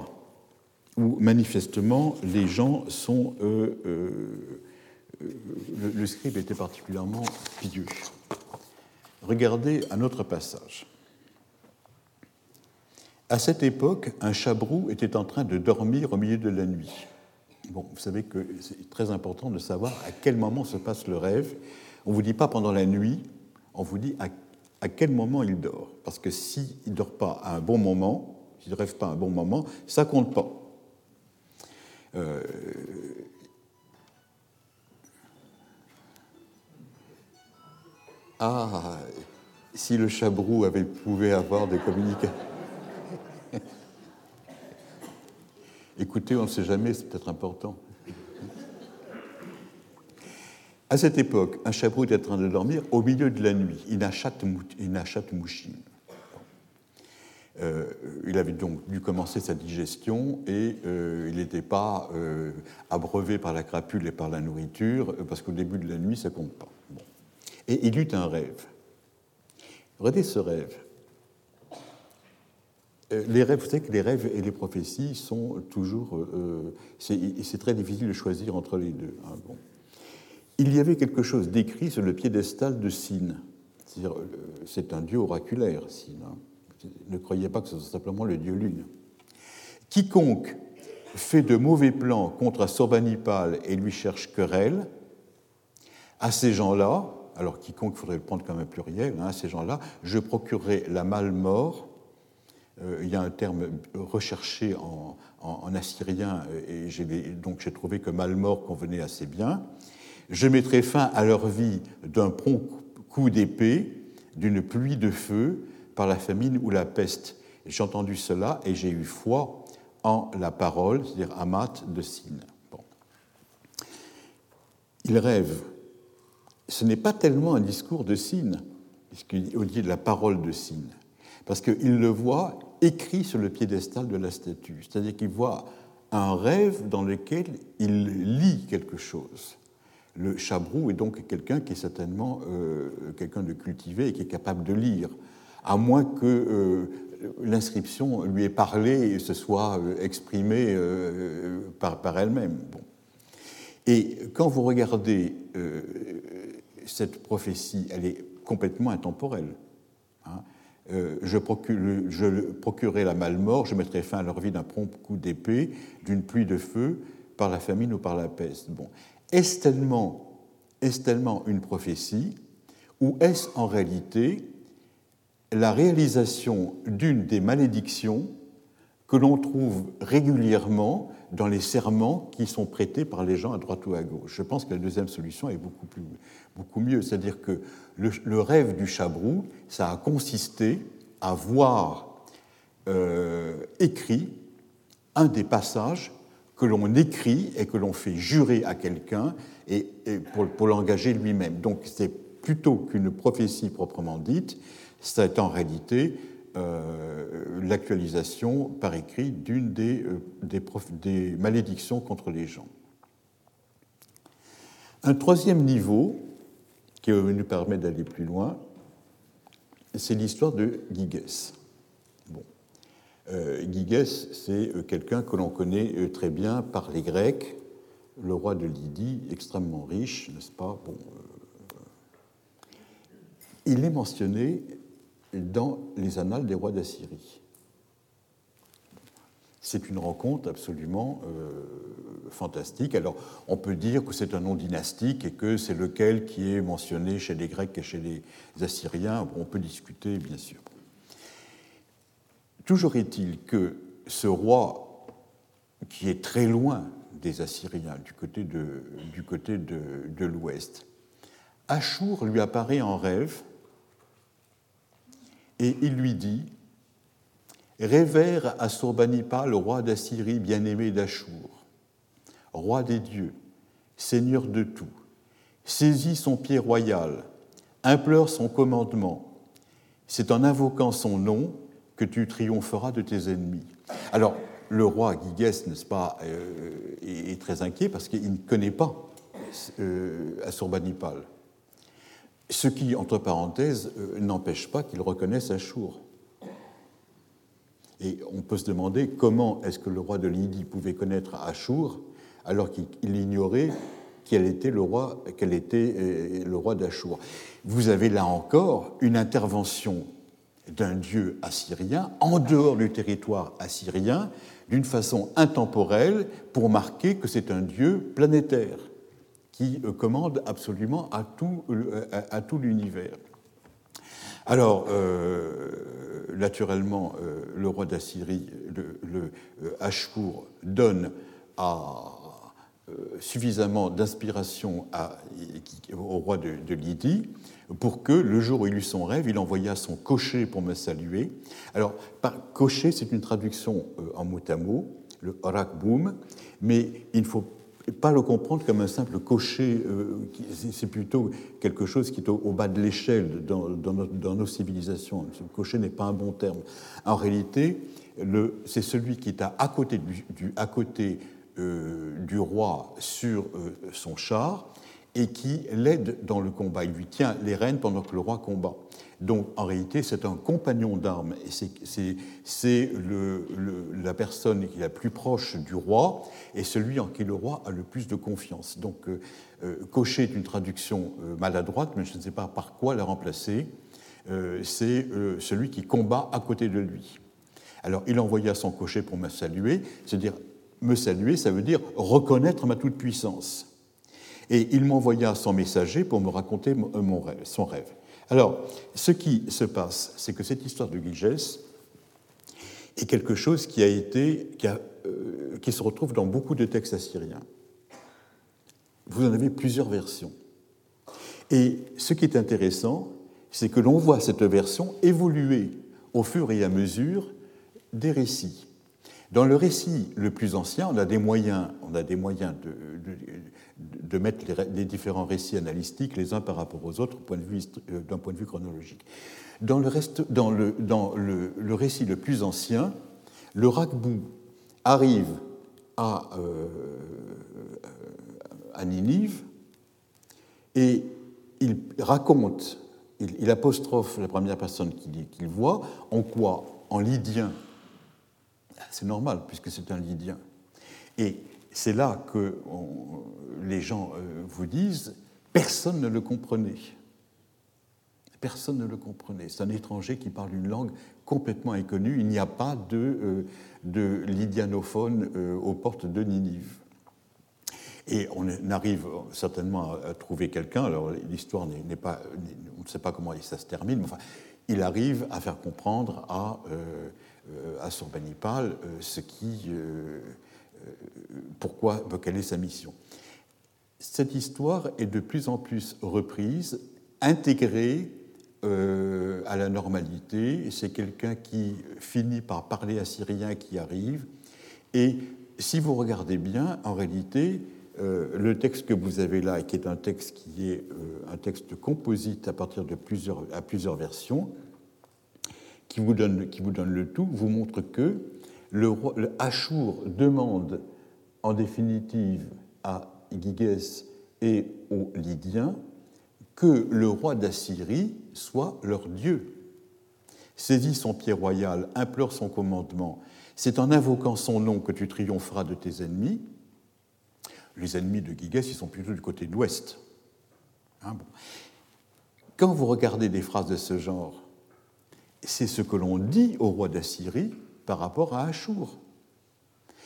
où manifestement les gens sont. Euh, euh, le, scribe était particulièrement pieux. Regardez un autre passage. À cette époque, un chabrou était en train de dormir au milieu de la nuit. Bon, vous savez que c'est très important de savoir à quel moment se passe le rêve. On ne vous dit pas pendant la nuit, on vous dit à, quel moment il dort. Parce que s'il ne dort pas à un bon moment, s'il ne rêve pas un bon moment, ça compte pas. Euh, ah, si le chabrou avait, pouvait avoir des communications. (laughs) Écoutez, on ne sait jamais, c'est peut-être important. À cette époque, un chabrou était en train de dormir au milieu de la nuit. Il n'a mouchine. Euh, il avait donc dû commencer sa digestion et euh, il n'était pas euh, abreuvé par la crapule et par la nourriture, parce qu'au début de la nuit, ça compte pas. Et il eut un rêve. Regardez ce rêve. Les rêves, vous savez que les rêves et les prophéties sont toujours. C'est très difficile de choisir entre les deux. Hein. Il y avait quelque chose d'écrit sur le piédestal de Sine. C'est un dieu oraculaire, Sine. Hein. Ne croyez pas que ce soit simplement le dieu lune. Quiconque fait de mauvais plans contre Sorbanipal et lui cherche querelle, à ces gens-là, alors quiconque, faudrait le prendre comme un pluriel, hein, à ces gens-là, je procurerai la malmort euh, il y a un terme recherché en, assyrien, et donc j'ai trouvé que Malmort convenait assez bien. Je mettrai fin à leur vie d'un prompt coup d'épée, d'une pluie de feu, par la famine ou la peste. J'ai entendu cela et j'ai eu foi en la parole, c'est-à-dire Amat de Sin. Il rêve. Ce n'est pas tellement un discours de Sin, puisqu'il dit de la parole de Sin, parce qu'il le voit écrit sur le piédestal de la statue. C'est-à-dire qu'il voit un rêve dans lequel il lit quelque chose. Le chabrou est donc quelqu'un qui est certainement euh, quelqu'un de cultivé et qui est capable de lire, à moins que euh, l'inscription lui ait parlé et se soit euh, exprimée par, par elle-même. Bon. Et quand vous regardez cette prophétie, elle est complètement intemporelle. Hein. Euh, je, procurerai la malmort, je mettrai fin à leur vie d'un prompt coup d'épée, d'une pluie de feu, par la famine ou par la peste. Bon. Est-ce tellement, tellement une prophétie ou est-ce en réalité la réalisation d'une des malédictions que l'on trouve régulièrement dans les serments qui sont prêtés par les gens à droite ou à gauche. Je pense que la deuxième solution est beaucoup, plus, beaucoup mieux. C'est-à-dire que le, rêve du chabrou, ça a consisté à voir euh, écrit un des passages que l'on écrit et que l'on fait jurer à quelqu'un et, pour, l'engager lui-même. Donc c'est plutôt qu'une prophétie proprement dite, c'est en réalité euh, l'actualisation par écrit d'une des, euh, des, malédictions contre les gens. Un troisième niveau qui nous permet d'aller plus loin, c'est l'histoire de Gyges. Bon. Euh, c'est euh, quelqu'un que l'on connaît euh, très bien par les Grecs, le roi de Lydie, extrêmement riche, n'est-ce pas? Bon, euh, Il est mentionné dans les annales des rois d'Assyrie. C'est une rencontre absolument fantastique. Alors, on peut dire que c'est un nom dynastique et que c'est lequel qui est mentionné chez les Grecs et chez les Assyriens. on peut discuter, bien sûr. Toujours est-il que ce roi, qui est très loin des Assyriens, du côté de, de, de l'ouest, Achour lui apparaît en rêve et il lui dit Révère à Sorbanipa, le roi d'Assyrie, bien-aimé d'Achour roi des dieux, seigneur de tout, saisis son pied royal, implore son commandement. C'est en invoquant son nom que tu triompheras de tes ennemis. Alors, le roi Gyges, n'est-ce pas, euh, est, très inquiet parce qu'il ne connaît pas euh, Assurbanipal. Ce qui, entre parenthèses, euh, n'empêche pas qu'il reconnaisse Achour. Et on peut se demander comment est-ce que le roi de Lydie pouvait connaître Achour alors qu'il ignorait qu'elle était le roi, qu'elle était euh, le roi d'Achour. Vous avez là encore une intervention d'un dieu assyrien en dehors du territoire assyrien d'une façon intemporelle pour marquer que c'est un dieu planétaire qui euh, commande absolument à tout, à tout l'univers. Alors, naturellement, le roi d'Assyrie, le, le Ashur, donne euh, suffisamment d'inspiration au roi de, Lydie pour que le jour où il eut son rêve, il envoya son cocher pour me saluer. Alors, par cocher, c'est une traduction euh, en mot à mot, le boom, mais il ne faut pas le comprendre comme un simple cocher, euh, c'est plutôt quelque chose qui est au, bas de l'échelle dans, nos, civilisations. Ce cocher n'est pas un bon terme. En réalité, c'est celui qui est à, côté du, à côté euh, du roi sur euh, son char et qui l'aide dans le combat. Il lui tient les rênes pendant que le roi combat. Donc en réalité, c'est un compagnon d'armes c'est la personne qui est la plus proche du roi et celui en qui le roi a le plus de confiance. Donc euh, cocher est une traduction maladroite, mais je ne sais pas par quoi la remplacer. c'est celui qui combat à côté de lui. Alors il envoya son cocher pour me saluer, c'est-à-dire me saluer, ça veut dire reconnaître ma toute-puissance. Et il m'envoya son messager pour me raconter rêve, son rêve. Alors, ce qui se passe, c'est que cette histoire de Gigès est quelque chose qui a été, euh, qui se retrouve dans beaucoup de textes assyriens. Vous en avez plusieurs versions. Et ce qui est intéressant, c'est que l'on voit cette version évoluer au fur et à mesure des récits. Dans le récit le plus ancien, on a des moyens, on a des moyens de, mettre les, différents récits analytiques les uns par rapport aux autres euh, d'un point, de vue chronologique. Dans, le, reste, dans, le, dans le, récit le plus ancien, le Rakbou arrive à, euh, Ninive et il raconte, il, apostrophe la première personne qu'il voit, en quoi, en lydien, c'est normal, puisque c'est un lydien. Et c'est là que les gens euh, vous disent personne ne le comprenait. Personne ne le comprenait. C'est un étranger qui parle une langue complètement inconnue. Il n'y a pas de, euh, de lydianophone euh, aux portes de Ninive. Et on arrive certainement à, trouver quelqu'un. Alors l'histoire n'est pas, on ne sait pas comment ça se termine, mais enfin, il arrive à faire comprendre à euh, à Sorbanipal euh, ce qui, euh, pourquoi, est sa mission. Cette histoire est de plus en plus reprise, intégrée à la normalité. C'est quelqu'un qui finit par parler assyrien qui arrive. Et si vous regardez bien, en réalité, le texte que vous avez là, qui est un texte qui est un texte composite à partir de plusieurs, à plusieurs versions, qui vous donne, le tout, vous montre que le, roi, Achour demande en définitive à Gigès et aux Lydiens que le roi d'Assyrie soit leur Dieu. Saisis son pied royal, implore son commandement. C'est en invoquant son nom que tu triompheras de tes ennemis. Les ennemis de Gigès, ils sont plutôt du côté de l'ouest. Hein, Quand vous regardez des phrases de ce genre, c'est ce que l'on dit au roi d'Assyrie par rapport à Achour.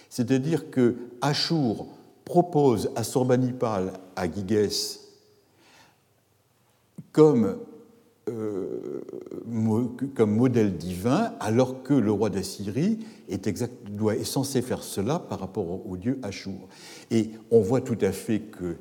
C'est-à-dire que Achour propose à Sorbanipal, à Gigès, comme, euh, comme modèle divin, alors que le roi d'Assyrie est, est, censé faire cela par rapport au dieu Achour. Et on voit tout à fait que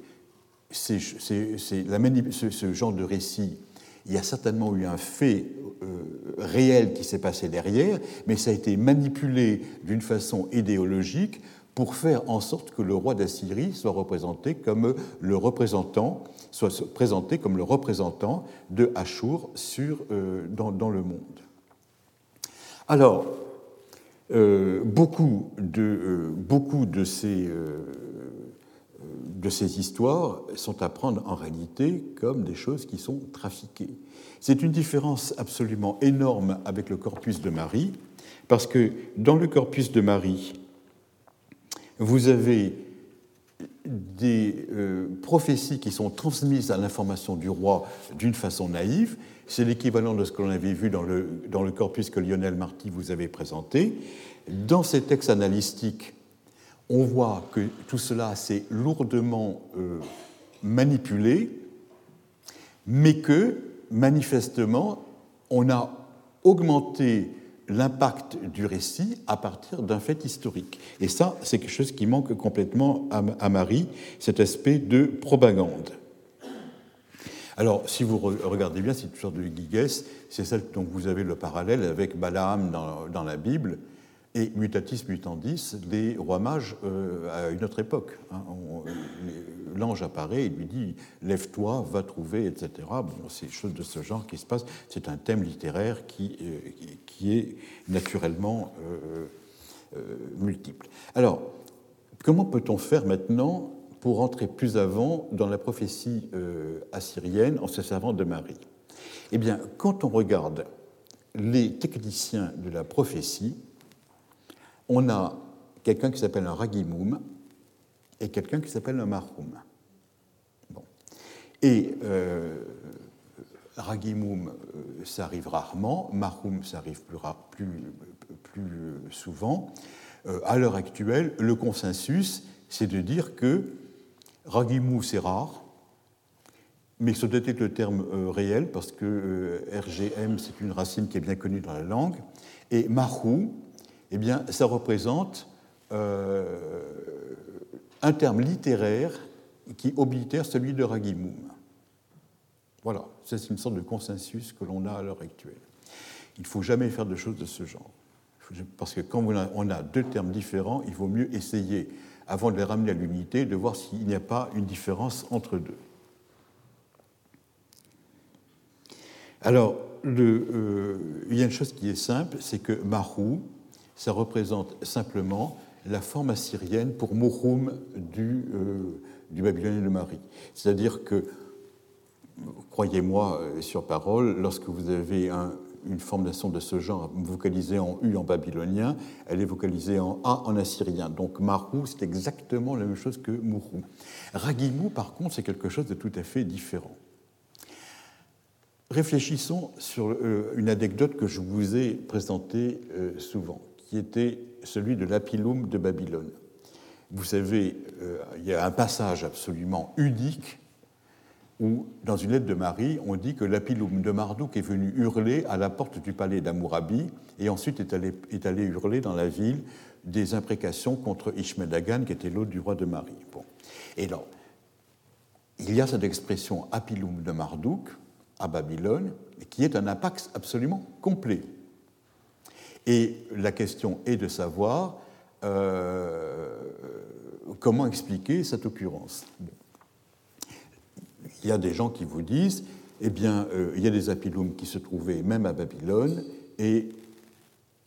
c'est, ce genre de récit il y a certainement eu un fait euh, réel qui s'est passé derrière, mais ça a été manipulé d'une façon idéologique pour faire en sorte que le roi d'Assyrie soit représenté comme le représentant, soit présenté comme le représentant de Achour sur, euh, dans, le monde. Alors, euh, beaucoup, de, beaucoup de ces de ces histoires sont à prendre en réalité comme des choses qui sont trafiquées. C'est une différence absolument énorme avec le corpus de Marie, parce que dans le corpus de Marie, vous avez des euh, prophéties qui sont transmises à l'information du roi d'une façon naïve. C'est l'équivalent de ce que l'on avait vu dans le, dans le corpus que Lionel Marty vous avait présenté. Dans ces textes analytiques, on voit que tout cela s'est lourdement euh, manipulé, mais que manifestement, on a augmenté l'impact du récit à partir d'un fait historique. Et ça, c'est quelque chose qui manque complètement à Marie, cet aspect de propagande. Alors, si vous regardez bien, c'est une sorte de guiguesse, c'est celle dont vous avez le parallèle avec Balaam dans, la Bible, et mutatis mutandis, les rois mages euh, à une autre époque. Hein. L'ange apparaît et lui dit Lève-toi, va trouver, etc. C'est des choses de ce genre qui se passent. C'est un thème littéraire qui, euh, qui est naturellement euh, multiple. Alors, comment peut-on faire maintenant pour entrer plus avant dans la prophétie assyrienne en se servant de Marie? Eh bien, quand on regarde les techniciens de la prophétie, on a quelqu'un qui s'appelle un ragimoum et quelqu'un qui s'appelle un mahroum. Et euh, ragimoum, euh, ça arrive rarement, mahroum, ça arrive plus, souvent. Euh, à l'heure actuelle, le consensus, c'est de dire que ragimou, c'est rare, mais ça doit être le terme réel parce que RGM, c'est une racine qui est bien connue dans la langue. Et mahou, eh bien, ça représente euh, un terme littéraire qui oblitère celui de Ragimoum. Voilà, c'est une sorte de consensus que l'on a à l'heure actuelle. Il ne faut jamais faire de choses de ce genre. Parce que quand on a deux termes différents, il vaut mieux essayer, avant de les ramener à l'unité, de voir s'il n'y a pas une différence entre deux. Alors, euh, il y a une chose qui est simple, c'est que Mahou, ça représente simplement la forme assyrienne pour Mouroum du, euh, du babylonien de Marie. C'est-à-dire que, croyez-moi euh, sur parole, lorsque vous avez une formation de ce genre vocalisée en U en babylonien, elle est vocalisée en A en assyrien. Donc Marou, c'est exactement la même chose que Mourou. Ragimou, par contre, c'est quelque chose de tout à fait différent. Réfléchissons sur euh, une anecdote que je vous ai présentée souvent qui était celui de l'Apilum de Babylone. Vous savez, euh, il y a un passage absolument unique où, dans une lettre de Marie, on dit que l'Apilum de Marduk est venu hurler à la porte du palais d'Amourabi et ensuite est allé, hurler dans la ville des imprécations contre Ishmedagan, qui était l'hôte du roi de Marie. Bon. Et là, il y a cette expression Apilum de Marduk à Babylone, qui est un impact absolument complet. Et la question est de savoir euh, comment expliquer cette occurrence. Il y a des gens qui vous disent, eh bien, euh, il y a des apilums qui se trouvaient même à Babylone, et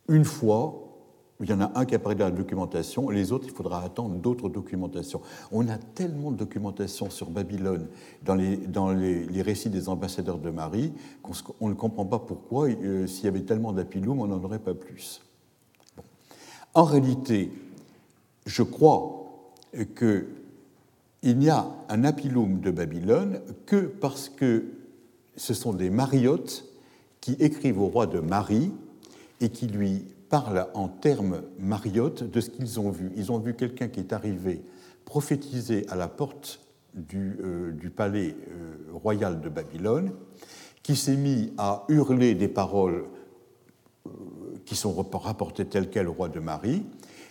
une fois il y en a un qui apparaît dans la documentation, les autres, il faudra attendre d'autres documentations. On a tellement de documentation sur Babylone dans les, dans les, récits des ambassadeurs de Marie qu'on ne comprend pas pourquoi, euh, s'il y avait tellement d'apilum, on n'en aurait pas plus. En réalité, je crois qu'il n'y a un apilum de Babylone que parce que ce sont des mariottes qui écrivent au roi de Marie et qui lui parlent en termes mariottes de ce qu'ils ont vu. Ils ont vu quelqu'un qui est arrivé prophétiser à la porte du, euh, palais euh, royal de Babylone, qui s'est mis à hurler des paroles euh, qui sont rapportées telles quelles au roi de Marie,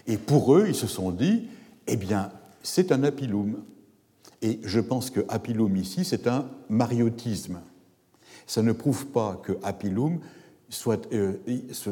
et pour eux, ils se sont dit, eh bien, c'est un apilum. Et je pense que apilum ici, c'est un mariotisme. Ça ne prouve pas que apilum soit, euh,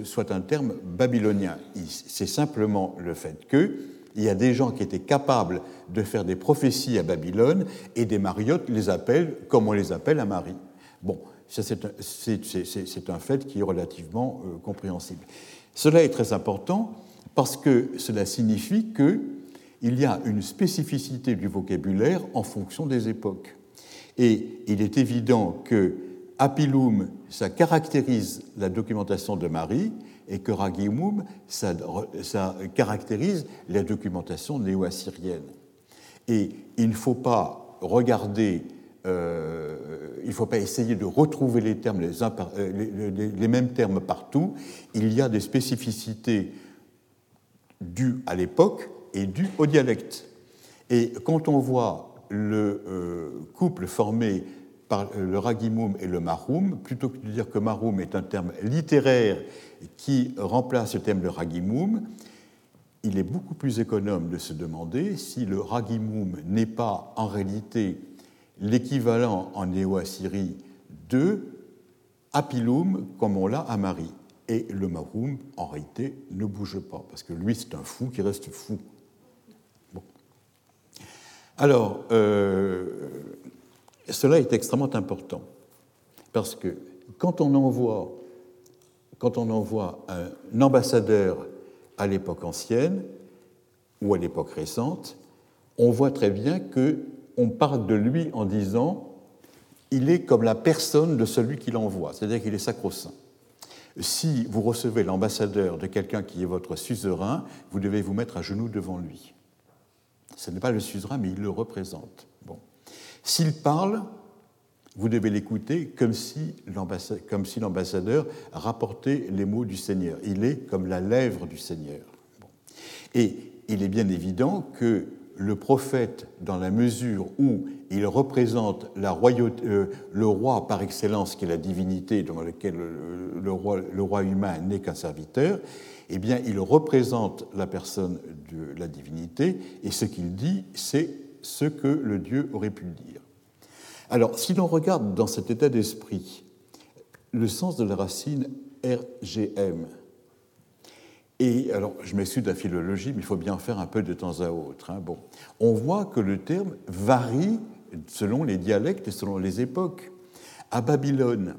soit un terme babylonien. C'est simplement le fait qu'il y a des gens qui étaient capables de faire des prophéties à Babylone et des mariottes les appellent comme on les appelle à Marie. Bon, c'est un, fait qui est relativement euh, compréhensible. Cela est très important parce que cela signifie qu'il y a une spécificité du vocabulaire en fonction des époques. Et il est évident que Apilum, ça caractérise la documentation de Marie, et que Ragimum, ça, caractérise la documentation néo-assyrienne. Et il ne faut pas regarder, euh, il ne faut pas essayer de retrouver les, termes, euh, les, mêmes termes partout. Il y a des spécificités dues à l'époque et dues au dialecte. Et quand on voit le euh, couple formé le ragimum et le marum, plutôt que de dire que marum est un terme littéraire qui remplace le terme de ragimum, il est beaucoup plus économe de se demander si le ragimum n'est pas en réalité l'équivalent en néo-assyrie de apilum comme on l'a à Marie. Et le marum, en réalité, ne bouge pas, parce que lui, c'est un fou qui reste fou. Alors, euh, cela est extrêmement important, parce que quand on envoie, quand on envoie un ambassadeur à l'époque ancienne ou à l'époque récente, on voit très bien qu'on parle de lui en disant il est comme la personne de celui qui l'envoie, c'est-à-dire qu'il est sacro-saint. Si vous recevez l'ambassadeur de quelqu'un qui est votre suzerain, vous devez vous mettre à genoux devant lui. Ce n'est pas le suzerain, mais il le représente. Bon. S'il parle, vous devez l'écouter comme si l'ambassadeur rapportait les mots du Seigneur. Il est comme la lèvre du Seigneur. Et il est bien évident que le prophète, dans la mesure où il représente la royauté, euh, le roi par excellence, qui est la divinité dans laquelle le, roi, le roi humain n'est qu'un serviteur, eh bien, il représente la personne de la divinité, et ce qu'il dit, c'est ce que le Dieu aurait pu dire. Alors, si l'on regarde dans cet état d'esprit le sens de la racine RGM, et alors, je m'excuse de la philologie, mais il faut bien en faire un peu de temps à autre. Hein. Bon. On voit que le terme varie selon les dialectes et selon les époques. À Babylone,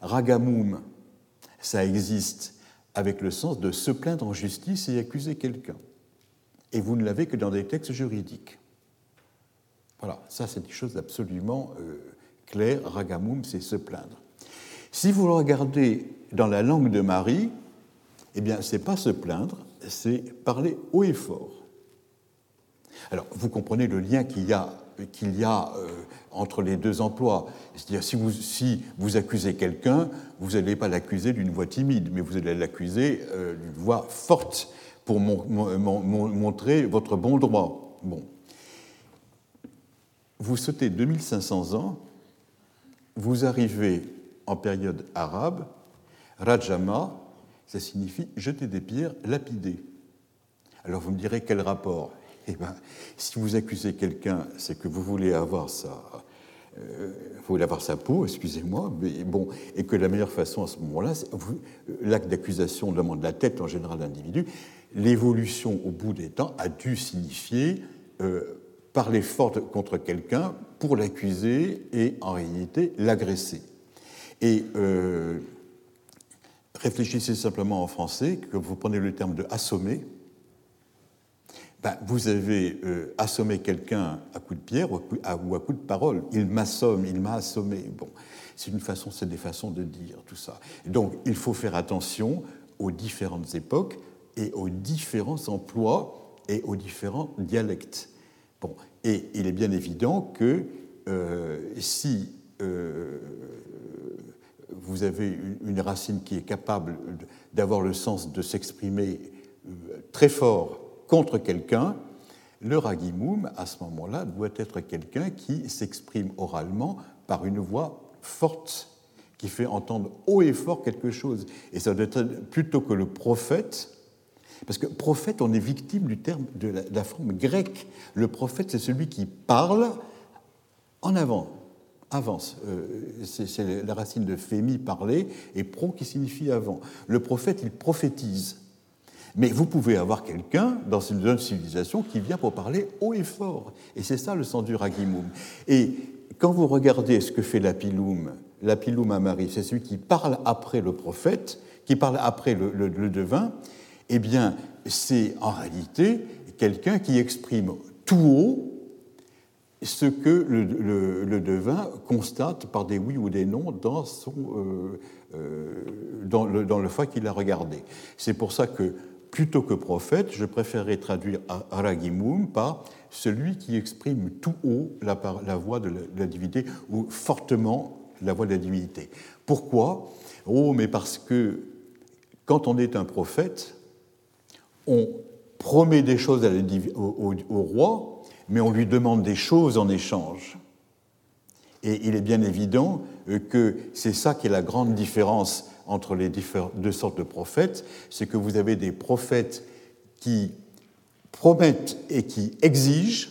ragamum, ça existe avec le sens de se plaindre en justice et accuser quelqu'un. Et vous ne l'avez que dans des textes juridiques. Voilà, ça c'est une chose absolument euh, claire. Ragamum, c'est se plaindre. Si vous regardez dans la langue de Marie, eh bien, c'est pas se plaindre, c'est parler haut et fort. Alors, vous comprenez le lien qu'il y a, qu'il y a euh, entre les deux emplois. C'est-à-dire, si vous, si vous accusez quelqu'un, vous n'allez pas l'accuser d'une voix timide, mais vous allez l'accuser euh, d'une voix forte pour montrer votre bon droit. Bon vous sautez 2500 ans, vous arrivez en période arabe, Rajama, ça signifie jeter des pierres, lapider. Alors vous me direz quel rapport? Eh bien, si vous accusez quelqu'un, c'est que vous voulez avoir sa, euh, voulez avoir sa peau, excusez-moi, mais bon, et que la meilleure façon à ce moment-là, l'acte d'accusation demande la tête en général de l'individu. L'évolution au bout des temps a dû signifier euh, parler fort contre quelqu'un pour l'accuser et en réalité l'agresser. Et euh, réfléchissez simplement en français, que vous prenez le terme de assommer, ben, vous avez euh, assommé quelqu'un à coup de pierre ou à coup, de parole. Il m'assomme, il m'a assommé. Bon, c'est une façon, c'est des façons de dire tout ça. donc, il faut faire attention aux différentes époques et aux différents emplois et aux différents dialectes. Bon, et il est bien évident que euh, si euh, vous avez une racine qui est capable d'avoir le sens de s'exprimer euh, très fort contre quelqu'un, le ragimum, à ce moment-là, doit être quelqu'un qui s'exprime oralement par une voix forte, qui fait entendre haut et fort quelque chose. Et ça doit être plutôt que le prophète, parce que prophète, on est victime du terme de la, forme grecque. Le prophète, c'est celui qui parle en avant, avance. Euh, c'est la racine de fémi, parler, et pro qui signifie avant. Le prophète, il prophétise. Mais vous pouvez avoir quelqu'un dans une jeune civilisation qui vient pour parler haut et fort. Et c'est ça le sens du ragimum. Et quand vous regardez ce que fait l'apilum, l'apilum à Marie, c'est celui qui parle après le prophète, qui parle après le devin, eh bien, c'est en réalité quelqu'un qui exprime tout haut ce que le, devin constate par des oui ou des non dans, son, euh, euh, dans, le, dans le qu'il a regardé. C'est pour ça que plutôt que prophète, je préférerais traduire Aragimum par celui qui exprime tout haut la, voix de la, divinité ou fortement la voix de la divinité. Pourquoi? Oh, mais parce que quand on est un prophète, on promet des choses au roi, mais on lui demande des choses en échange. Et il est bien évident euh, que c'est ça qui est la grande différence entre les deux sortes de prophètes, c'est que vous avez des prophètes qui promettent et qui exigent,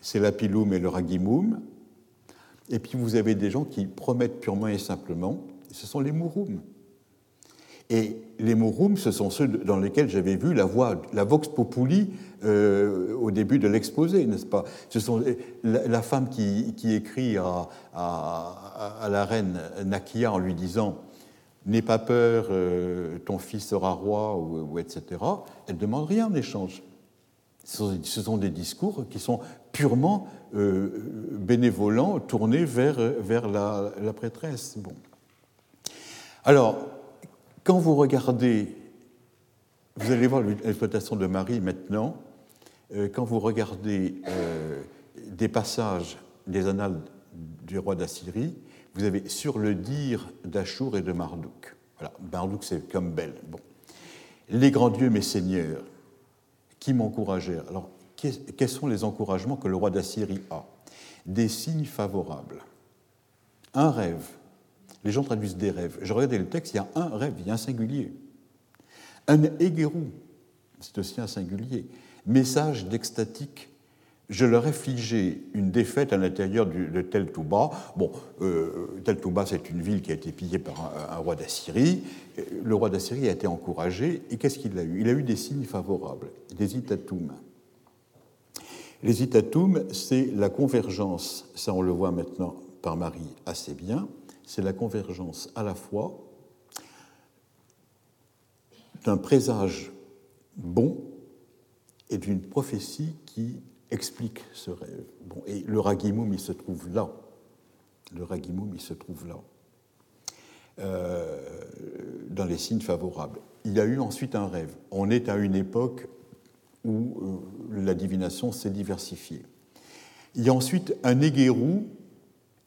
c'est l'apilum et le ragimum, et puis vous avez des gens qui promettent purement et simplement, ce sont les mouroum. Et les mouroum, ce sont ceux dans lesquels j'avais vu la voix, la vox populi euh, au début de l'exposé, n'est-ce pas? Ce sont la, femme qui, écrit à, la reine Nakia en lui disant N'aie pas peur, euh, ton fils sera roi, etc. Elle ne demande rien en échange. Ce sont, des discours qui sont purement euh, bénévolents, tournés vers, vers la, la prêtresse. Bon. Alors, quand vous regardez, vous allez voir l'exploitation de Marie maintenant, euh, quand vous regardez euh, des passages des annales du roi d'Assyrie, vous avez sur le dire d'Achour et de Marduk. Voilà, Marduk c'est comme belle. Bon. Les grands dieux, mes seigneurs, qui m'encouragèrent. Alors, quels sont les encouragements que le roi d'Assyrie a? Des signes favorables. Un rêve. Les gens traduisent des rêves. Je regardais le texte, il y a un rêve, il y a un singulier. Un éguérou, c'est aussi un singulier message d'extatique. Je leur ai fligé une défaite à l'intérieur de Tel Touba. Bon, euh, Tel Touba, c'est une ville qui a été pillée par un, roi d'Assyrie. Le roi d'Assyrie a été encouragé. Et qu'est-ce qu'il a eu? Il a eu des signes favorables, des itatum. Les itatum, c'est la convergence, ça on le voit maintenant par Marie assez bien, c'est la convergence à la fois d'un présage bon et d'une prophétie qui explique ce rêve. Bon, et le ragimum, il se trouve là. Le ragimum, il se trouve là, euh, dans les signes favorables. Il y a eu ensuite un rêve. On est à une époque où euh, la divination s'est diversifiée. Il y a ensuite un éguérou,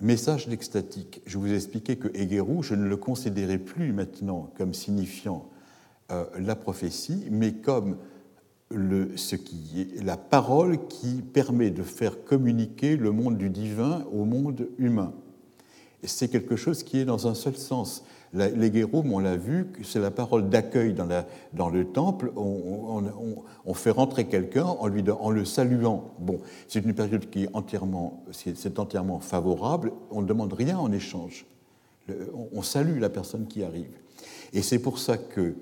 message d'extatique. Je vous ai expliqué que éguérou, je ne le considérais plus maintenant comme signifiant euh, la prophétie, mais comme le, ce qui est la parole qui permet de faire communiquer le monde du divin au monde humain. C'est quelque chose qui est dans un seul sens. Guéroumes, on l'a vu, c'est la parole d'accueil dans, le temple. On, fait rentrer quelqu'un en le saluant. Bon, c'est une période qui est entièrement, c'est entièrement favorable. On ne demande rien en échange. on salue la personne qui arrive. Et c'est pour ça que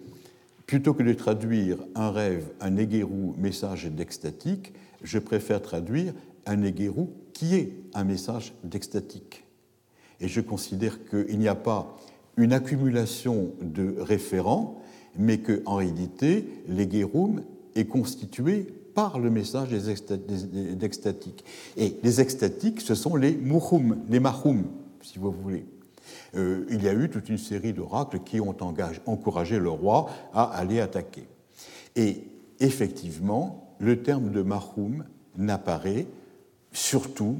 Plutôt que de traduire un rêve, un éguérou, message d'extatique, je préfère traduire un éguérou qui est un message d'extatique. Et je considère qu'il n'y a pas une accumulation de référents, mais qu'en réalité, l'éguéroum est constitué par le message des extatiques. Et les extatiques, ce sont les mouhoum, les mahoum, si vous voulez. Euh, il y a eu toute une série d'oracles qui ont encouragé le roi à aller attaquer. Et effectivement, le terme de Mahoum n'apparaît surtout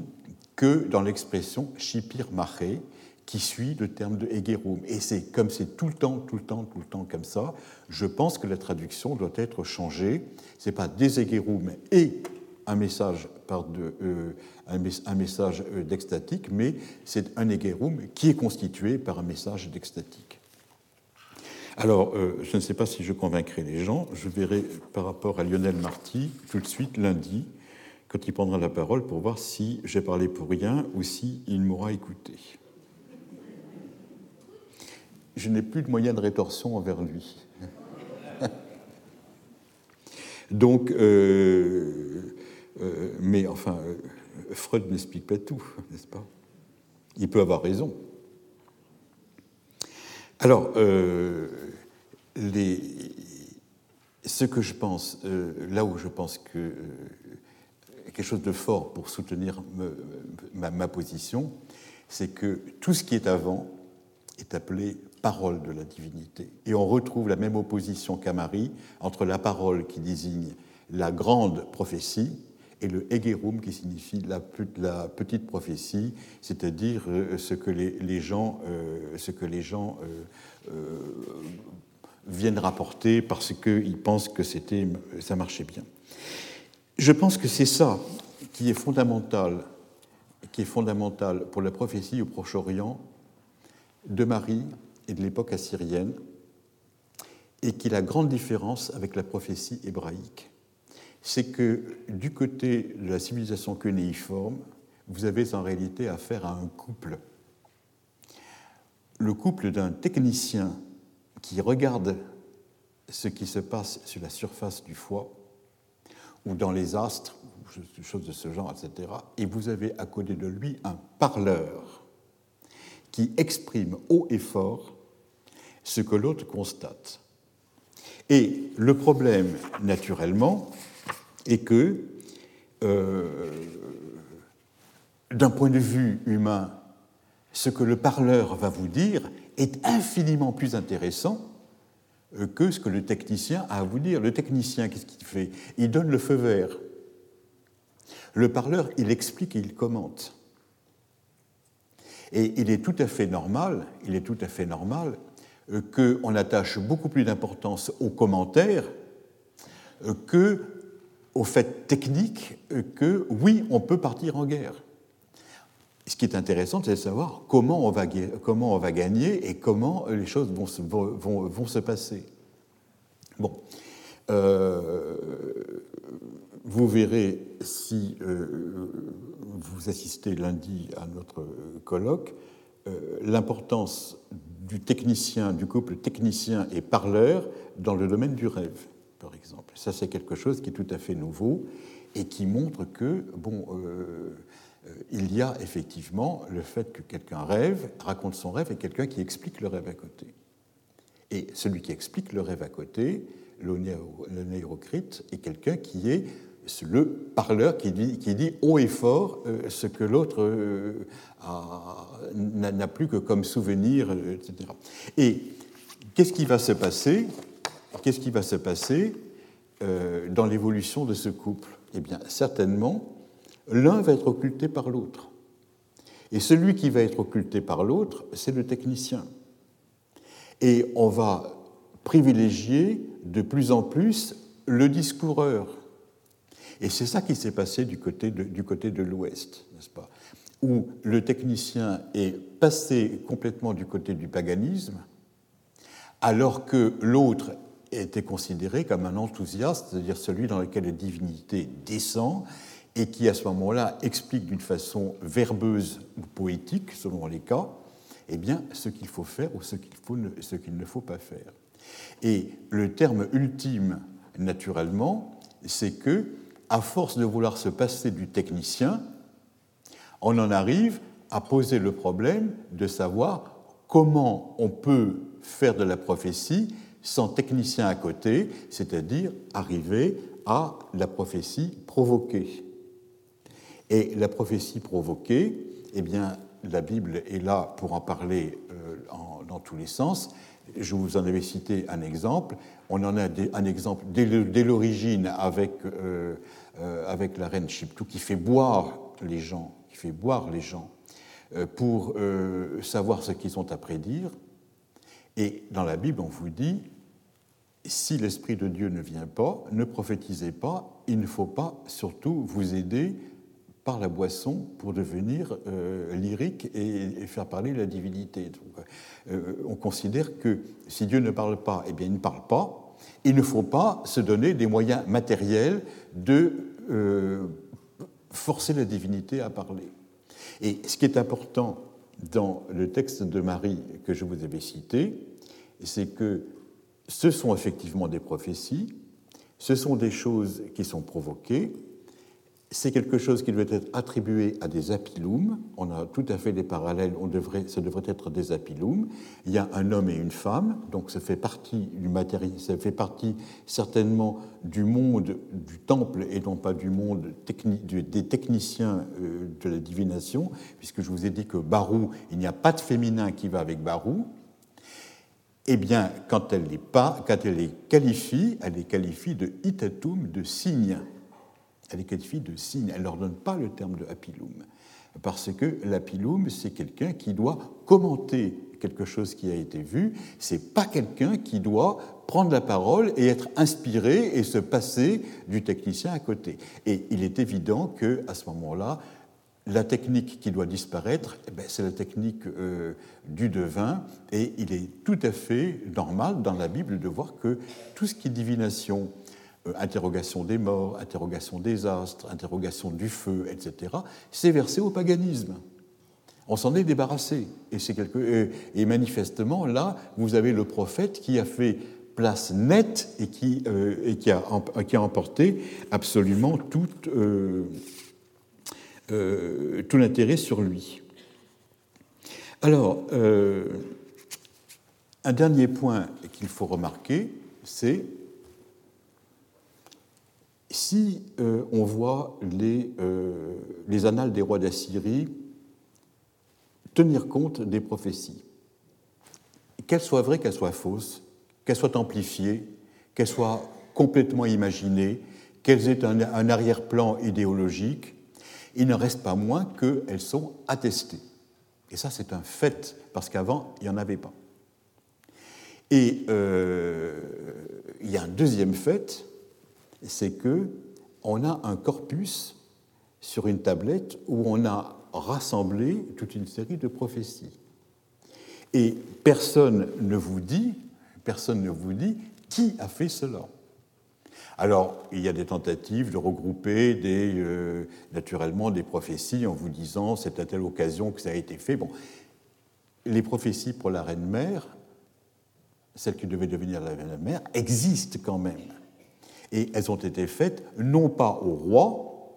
que dans l'expression Shipir Maché, qui suit le terme de Egerum. Et c'est comme c'est tout le temps, tout le temps, tout le temps comme ça, je pense que la traduction doit être changée. Ce n'est pas des Egerum et un message, par de, euh, un, message euh, d'extatique, mais c'est un égerum qui est constitué par un message d'extatique. Alors, euh, je ne sais pas si je convaincrai les gens, je verrai par rapport à Lionel Marty tout de suite lundi, quand il prendra la parole, pour voir si j'ai parlé pour rien ou si il m'aura écouté. Je n'ai plus de moyen de rétorsion envers lui. (laughs) Donc, euh, mais enfin, euh, Freud n'explique pas tout, n'est-ce pas? Il peut avoir raison. Alors, euh, ce que je pense, là où je pense que quelque chose de fort pour soutenir ma, position, c'est que tout ce qui est avant est appelé parole de la divinité. Et on retrouve la même opposition qu'à Marie entre la parole qui désigne la grande prophétie et le Hegerum qui signifie la, petite prophétie, c'est-à-dire euh, ce que les, gens, euh, ce que les gens euh, viennent rapporter parce qu'ils pensent que ça marchait bien. Je pense que c'est ça qui est fondamental, pour la prophétie au Proche-Orient de Marie et de l'époque assyrienne, et qui est la grande différence avec la prophétie hébraïque. C'est que du côté de la civilisation cunéiforme, vous avez en réalité affaire à un couple. Le couple d'un technicien qui regarde ce qui se passe sur la surface du foie ou dans les astres, choses de ce genre, etc. Et vous avez à côté de lui un parleur qui exprime haut et fort ce que l'autre constate. Et le problème, naturellement, est que, euh, d'un point de vue humain, ce que le parleur va vous dire est infiniment plus intéressant que ce que le technicien a à vous dire. Le technicien, qu'est-ce qu'il fait? Il donne le feu vert. Le parleur, il explique et il commente. Et il est tout à fait normal, il est tout à fait normal euh, qu'on attache beaucoup plus d'importance aux commentaires euh, que au fait technique que oui, on peut partir en guerre. Ce qui est intéressant, c'est de savoir comment on, va, comment on va gagner et comment les choses vont se, passer. Bon. Euh, vous verrez si euh, vous assistez lundi à notre colloque euh, l'importance du technicien, du couple technicien et parleur dans le domaine du rêve, par exemple. Ça, c'est quelque chose qui est tout à fait nouveau et qui montre que, bon, il y a effectivement le fait que quelqu'un rêve, raconte son rêve, et quelqu'un qui explique le rêve à côté. Et celui qui explique le rêve à côté, le néocrite, est quelqu'un qui est le parleur qui dit, qui dit haut et fort euh, ce que l'autre euh, n'a plus que comme souvenir, etc. Et qu'est-ce qui va se passer? Qu'est-ce qui va se passer dans l'évolution de ce couple? Eh bien, certainement, l'un va être occulté par l'autre. Et celui qui va être occulté par l'autre, c'est le technicien. Et on va privilégier de plus en plus le discoureur. Et c'est ça qui s'est passé du côté de, du côté de l'Ouest, n'est-ce pas? Où le technicien est passé complètement du côté du paganisme, alors que l'autre était considéré comme un enthousiaste, c'est-à-dire celui dans lequel la divinité descend et qui à ce moment-là explique d'une façon verbeuse ou poétique, selon les cas, eh bien, ce qu'il faut faire ou ce qu'il, qu'il ne faut pas faire. Et le terme ultime, naturellement, c'est que, à force de vouloir se passer du technicien, on en arrive à poser le problème de savoir comment on peut faire de la prophétie sans technicien à côté, c'est-à-dire arriver à la prophétie provoquée. Et la prophétie provoquée, eh bien, la Bible est là pour en parler euh, dans tous les sens. Je vous en avais cité un exemple. On en a un exemple dès l'origine avec, euh, euh, avec la reine Chiptou qui fait boire les gens, qui fait boire les gens pour savoir ce qu'ils ont à prédire. Et dans la Bible, on vous dit, si l'Esprit de Dieu ne vient pas, ne prophétisez pas, il ne faut pas surtout vous aider par la boisson pour devenir euh, lyrique et, faire parler la divinité. Euh, on considère que si Dieu ne parle pas, eh bien, il ne parle pas. Il ne faut pas se donner des moyens matériels de euh, forcer la divinité à parler. Et ce qui est important dans le texte de Marie que je vous avais cité, c'est que ce sont effectivement des prophéties, ce sont des choses qui sont provoquées, c'est quelque chose qui doit être attribué à des apilums. On a tout à fait des parallèles, on devrait, ça devrait être des apilums. Il y a un homme et une femme, donc ça fait partie du matériel, ça fait partie certainement du monde du temple et non pas du monde des techniciens euh, de la divination, puisque je vous ai dit que Barou, il n'y a pas de féminin qui va avec Barou. eh bien, quand elle les, quand elle les qualifie, elle les qualifie de itatum, de signe. Elle qualifie de signe. Elle ne leur donne pas le terme de apilum. Parce que l'apilum, c'est quelqu'un qui doit commenter quelque chose qui a été vu. C'est pas quelqu'un qui doit prendre la parole et être inspiré et se passer du technicien à côté. Et il est évident que à ce moment-là, la technique qui doit disparaître, eh ben, c'est la technique euh, du devin, et il est tout à fait normal dans la Bible de voir que tout ce qui est divination, interrogation des morts, interrogation des astres, interrogation du feu, etc., c'est versé au paganisme. On s'en est débarrassé. Et, quelque... et, manifestement, là, vous avez le prophète qui a fait place nette et qui, euh, a, emporté absolument toute euh, tout l'intérêt sur lui. Alors, euh, un dernier point qu'il faut remarquer, c'est si euh, on voit les, les, annales des rois d'Assyrie tenir compte des prophéties, qu'elles soient vraies, qu'elles soient fausses, qu'elles soient amplifiées, qu'elles soient complètement imaginées, qu'elles aient un arrière-plan idéologique, il ne reste pas moins qu'elles sont attestées. Et ça, c'est un fait, parce qu'avant, il n'y en avait pas. Et euh, il y a un deuxième fait, c'est que on a un corpus sur une tablette où on a rassemblé toute une série de prophéties. Et personne ne vous dit, personne ne vous dit qui a fait cela. Alors, il y a des tentatives de regrouper euh, naturellement des prophéties en vous disant c'est à telle occasion que ça a été fait. Bon, les prophéties pour la reine mère, celle qui devait devenir la reine mère, existent quand même. Et elles ont été faites non pas au roi,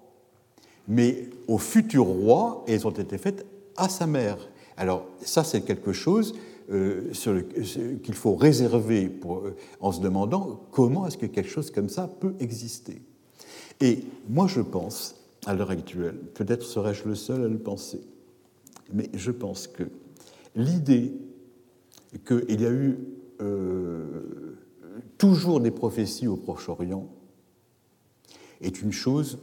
mais au futur roi, et elles ont été faites à sa mère. Alors, ça, c'est quelque chose euh, qu'il faut réserver euh, en se demandant comment est-ce que quelque chose comme ça peut exister. Et moi, je pense, à l'heure actuelle, peut-être serais-je le seul à le penser, mais je pense que l'idée qu'il y a eu euh, toujours des prophéties au Proche-Orient est une chose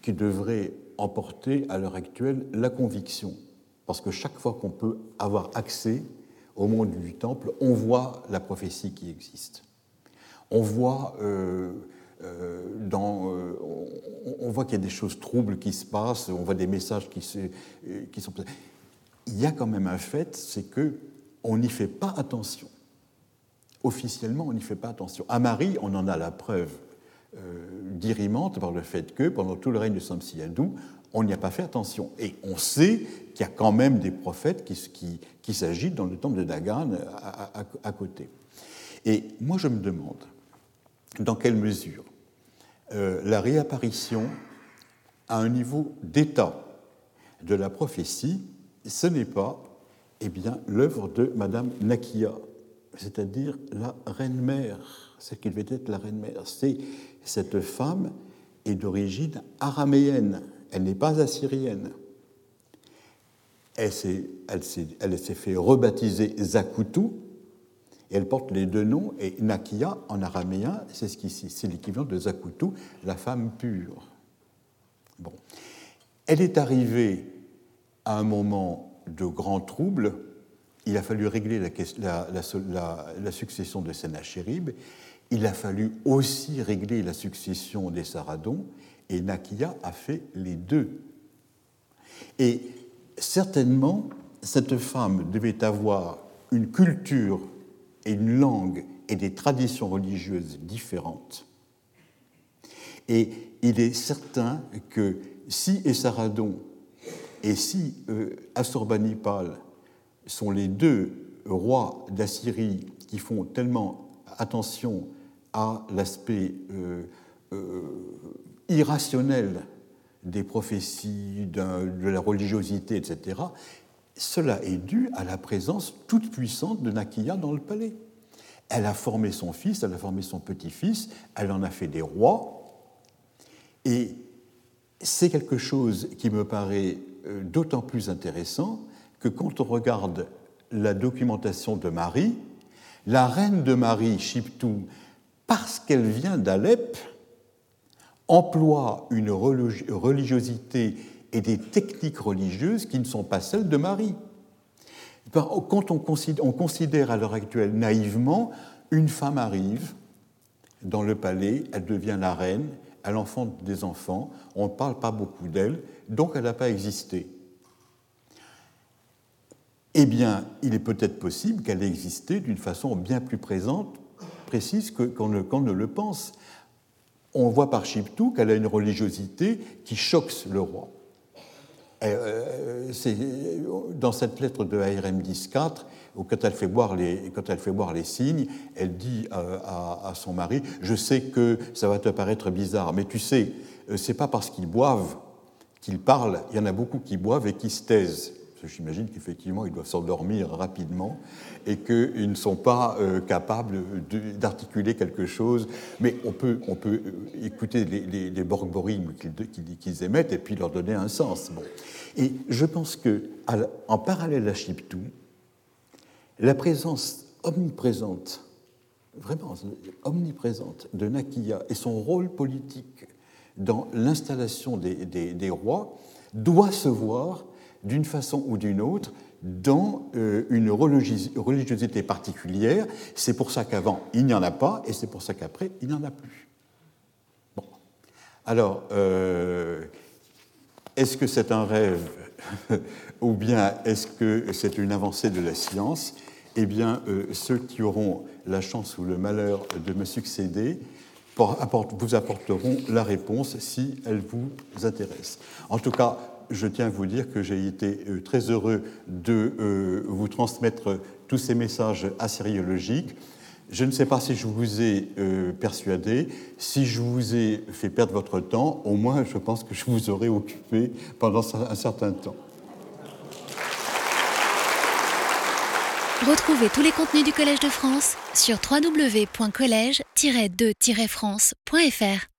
qui devrait emporter à l'heure actuelle la conviction. Parce que chaque fois qu'on peut avoir accès au monde du temple, on voit la prophétie qui existe. On voit, euh, euh, euh, voit qu'il y a des choses troubles qui se passent, on voit des messages qui, se, qui sont... Il y a quand même un fait, c'est que on n'y fait pas attention. Officiellement, on n'y fait pas attention. À Marie, on en a la preuve dirimante par le fait que, pendant tout le règne de Samsiadou, on n'y a pas fait attention. Et on sait qu'il y a quand même des prophètes qui, s'agitent dans le temple de Dagan à, côté. Et moi, je me demande dans quelle mesure euh, la réapparition à un niveau d'état de la prophétie, ce n'est pas eh bien, l'œuvre de Madame Nakia, c'est-à-dire la reine-mère, celle qui devait être la reine-mère. C'est cette femme est d'origine araméenne, elle n'est pas assyrienne. Elle s'est, fait rebaptiser Zakutu, et elle porte les deux noms, et Nakia, en araméen, c'est, ce qui, c'est l'équivalent de Zakutu, la femme pure. Bon. Elle est arrivée à un moment de grand trouble. Il a fallu régler la, succession de Sennacherib. Il a fallu aussi régler la succession des Saradons. Et Nakia a fait les deux. Et certainement, cette femme devait avoir une culture et une langue et des traditions religieuses différentes. Et il est certain que si Essaradon et si euh, Assurbanipal sont les deux rois d'Assyrie qui font tellement attention à l'aspect euh, euh, irrationnel des prophéties, de la religiosité, etc., cela est dû à la présence toute puissante de Nakia dans le palais. Elle a formé son fils, elle a formé son petit-fils, elle en a fait des rois, et c'est quelque chose qui me paraît euh, d'autant plus intéressant que quand on regarde la documentation de Marie, La reine de Marie, Chiptou, parce qu'elle vient d'Alep, emploie une religiosité et des techniques religieuses qui ne sont pas celles de Marie. Quand on considère, à l'heure actuelle naïvement, une femme arrive dans le palais, elle devient la reine, elle enfante des enfants, on ne parle pas beaucoup d'elle, donc elle n'a pas existé. Eh bien, il est peut-être possible qu'elle ait existé d'une façon bien plus présente, précise qu'on ne, ne, le pense. On voit par Chiptou qu'elle a une religiosité qui choque le roi. Euh, dans cette lettre de ARM 10.4, où quand elle, fait boire les, quand elle fait boire les signes, elle dit euh, à, son mari Je sais que ça va te paraître bizarre, mais tu sais, euh, c'est pas parce qu'ils boivent qu'ils parlent, il y en a beaucoup qui boivent et qui se taisent. J'imagine qu'effectivement, ils doivent s'endormir rapidement et qu'ils ne sont pas capables d'articuler quelque chose. Mais on peut, on peut écouter les, les, qu'ils émettent et puis leur donner un sens. Bon. Et je pense que, en parallèle à Chiptou, la présence omniprésente, vraiment omniprésente de Nakia et son rôle politique dans l'installation des, rois doit se voir d'une façon ou d'une autre dans euh, une religiosité particulière. C'est pour ça qu'avant, il n'y en a pas, et c'est pour ça qu'après, il n'y en a plus. Bon. Alors, euh, est-ce que c'est un rêve (laughs) ou bien est-ce que c'est une avancée de la science? Eh bien, euh, ceux qui auront la chance ou le malheur de me succéder vous apporteront la réponse si elle vous intéresse. En tout cas, je tiens à vous dire que j'ai été euh, très heureux de euh, vous transmettre tous ces messages assyriologiques. Je ne sais pas si je vous ai euh, persuadé, si je vous ai fait perdre votre temps, au moins je pense que je vous aurai occupé pendant un certain temps. Retrouvez tous les contenus du Collège de France sur www.colège-2-france.fr.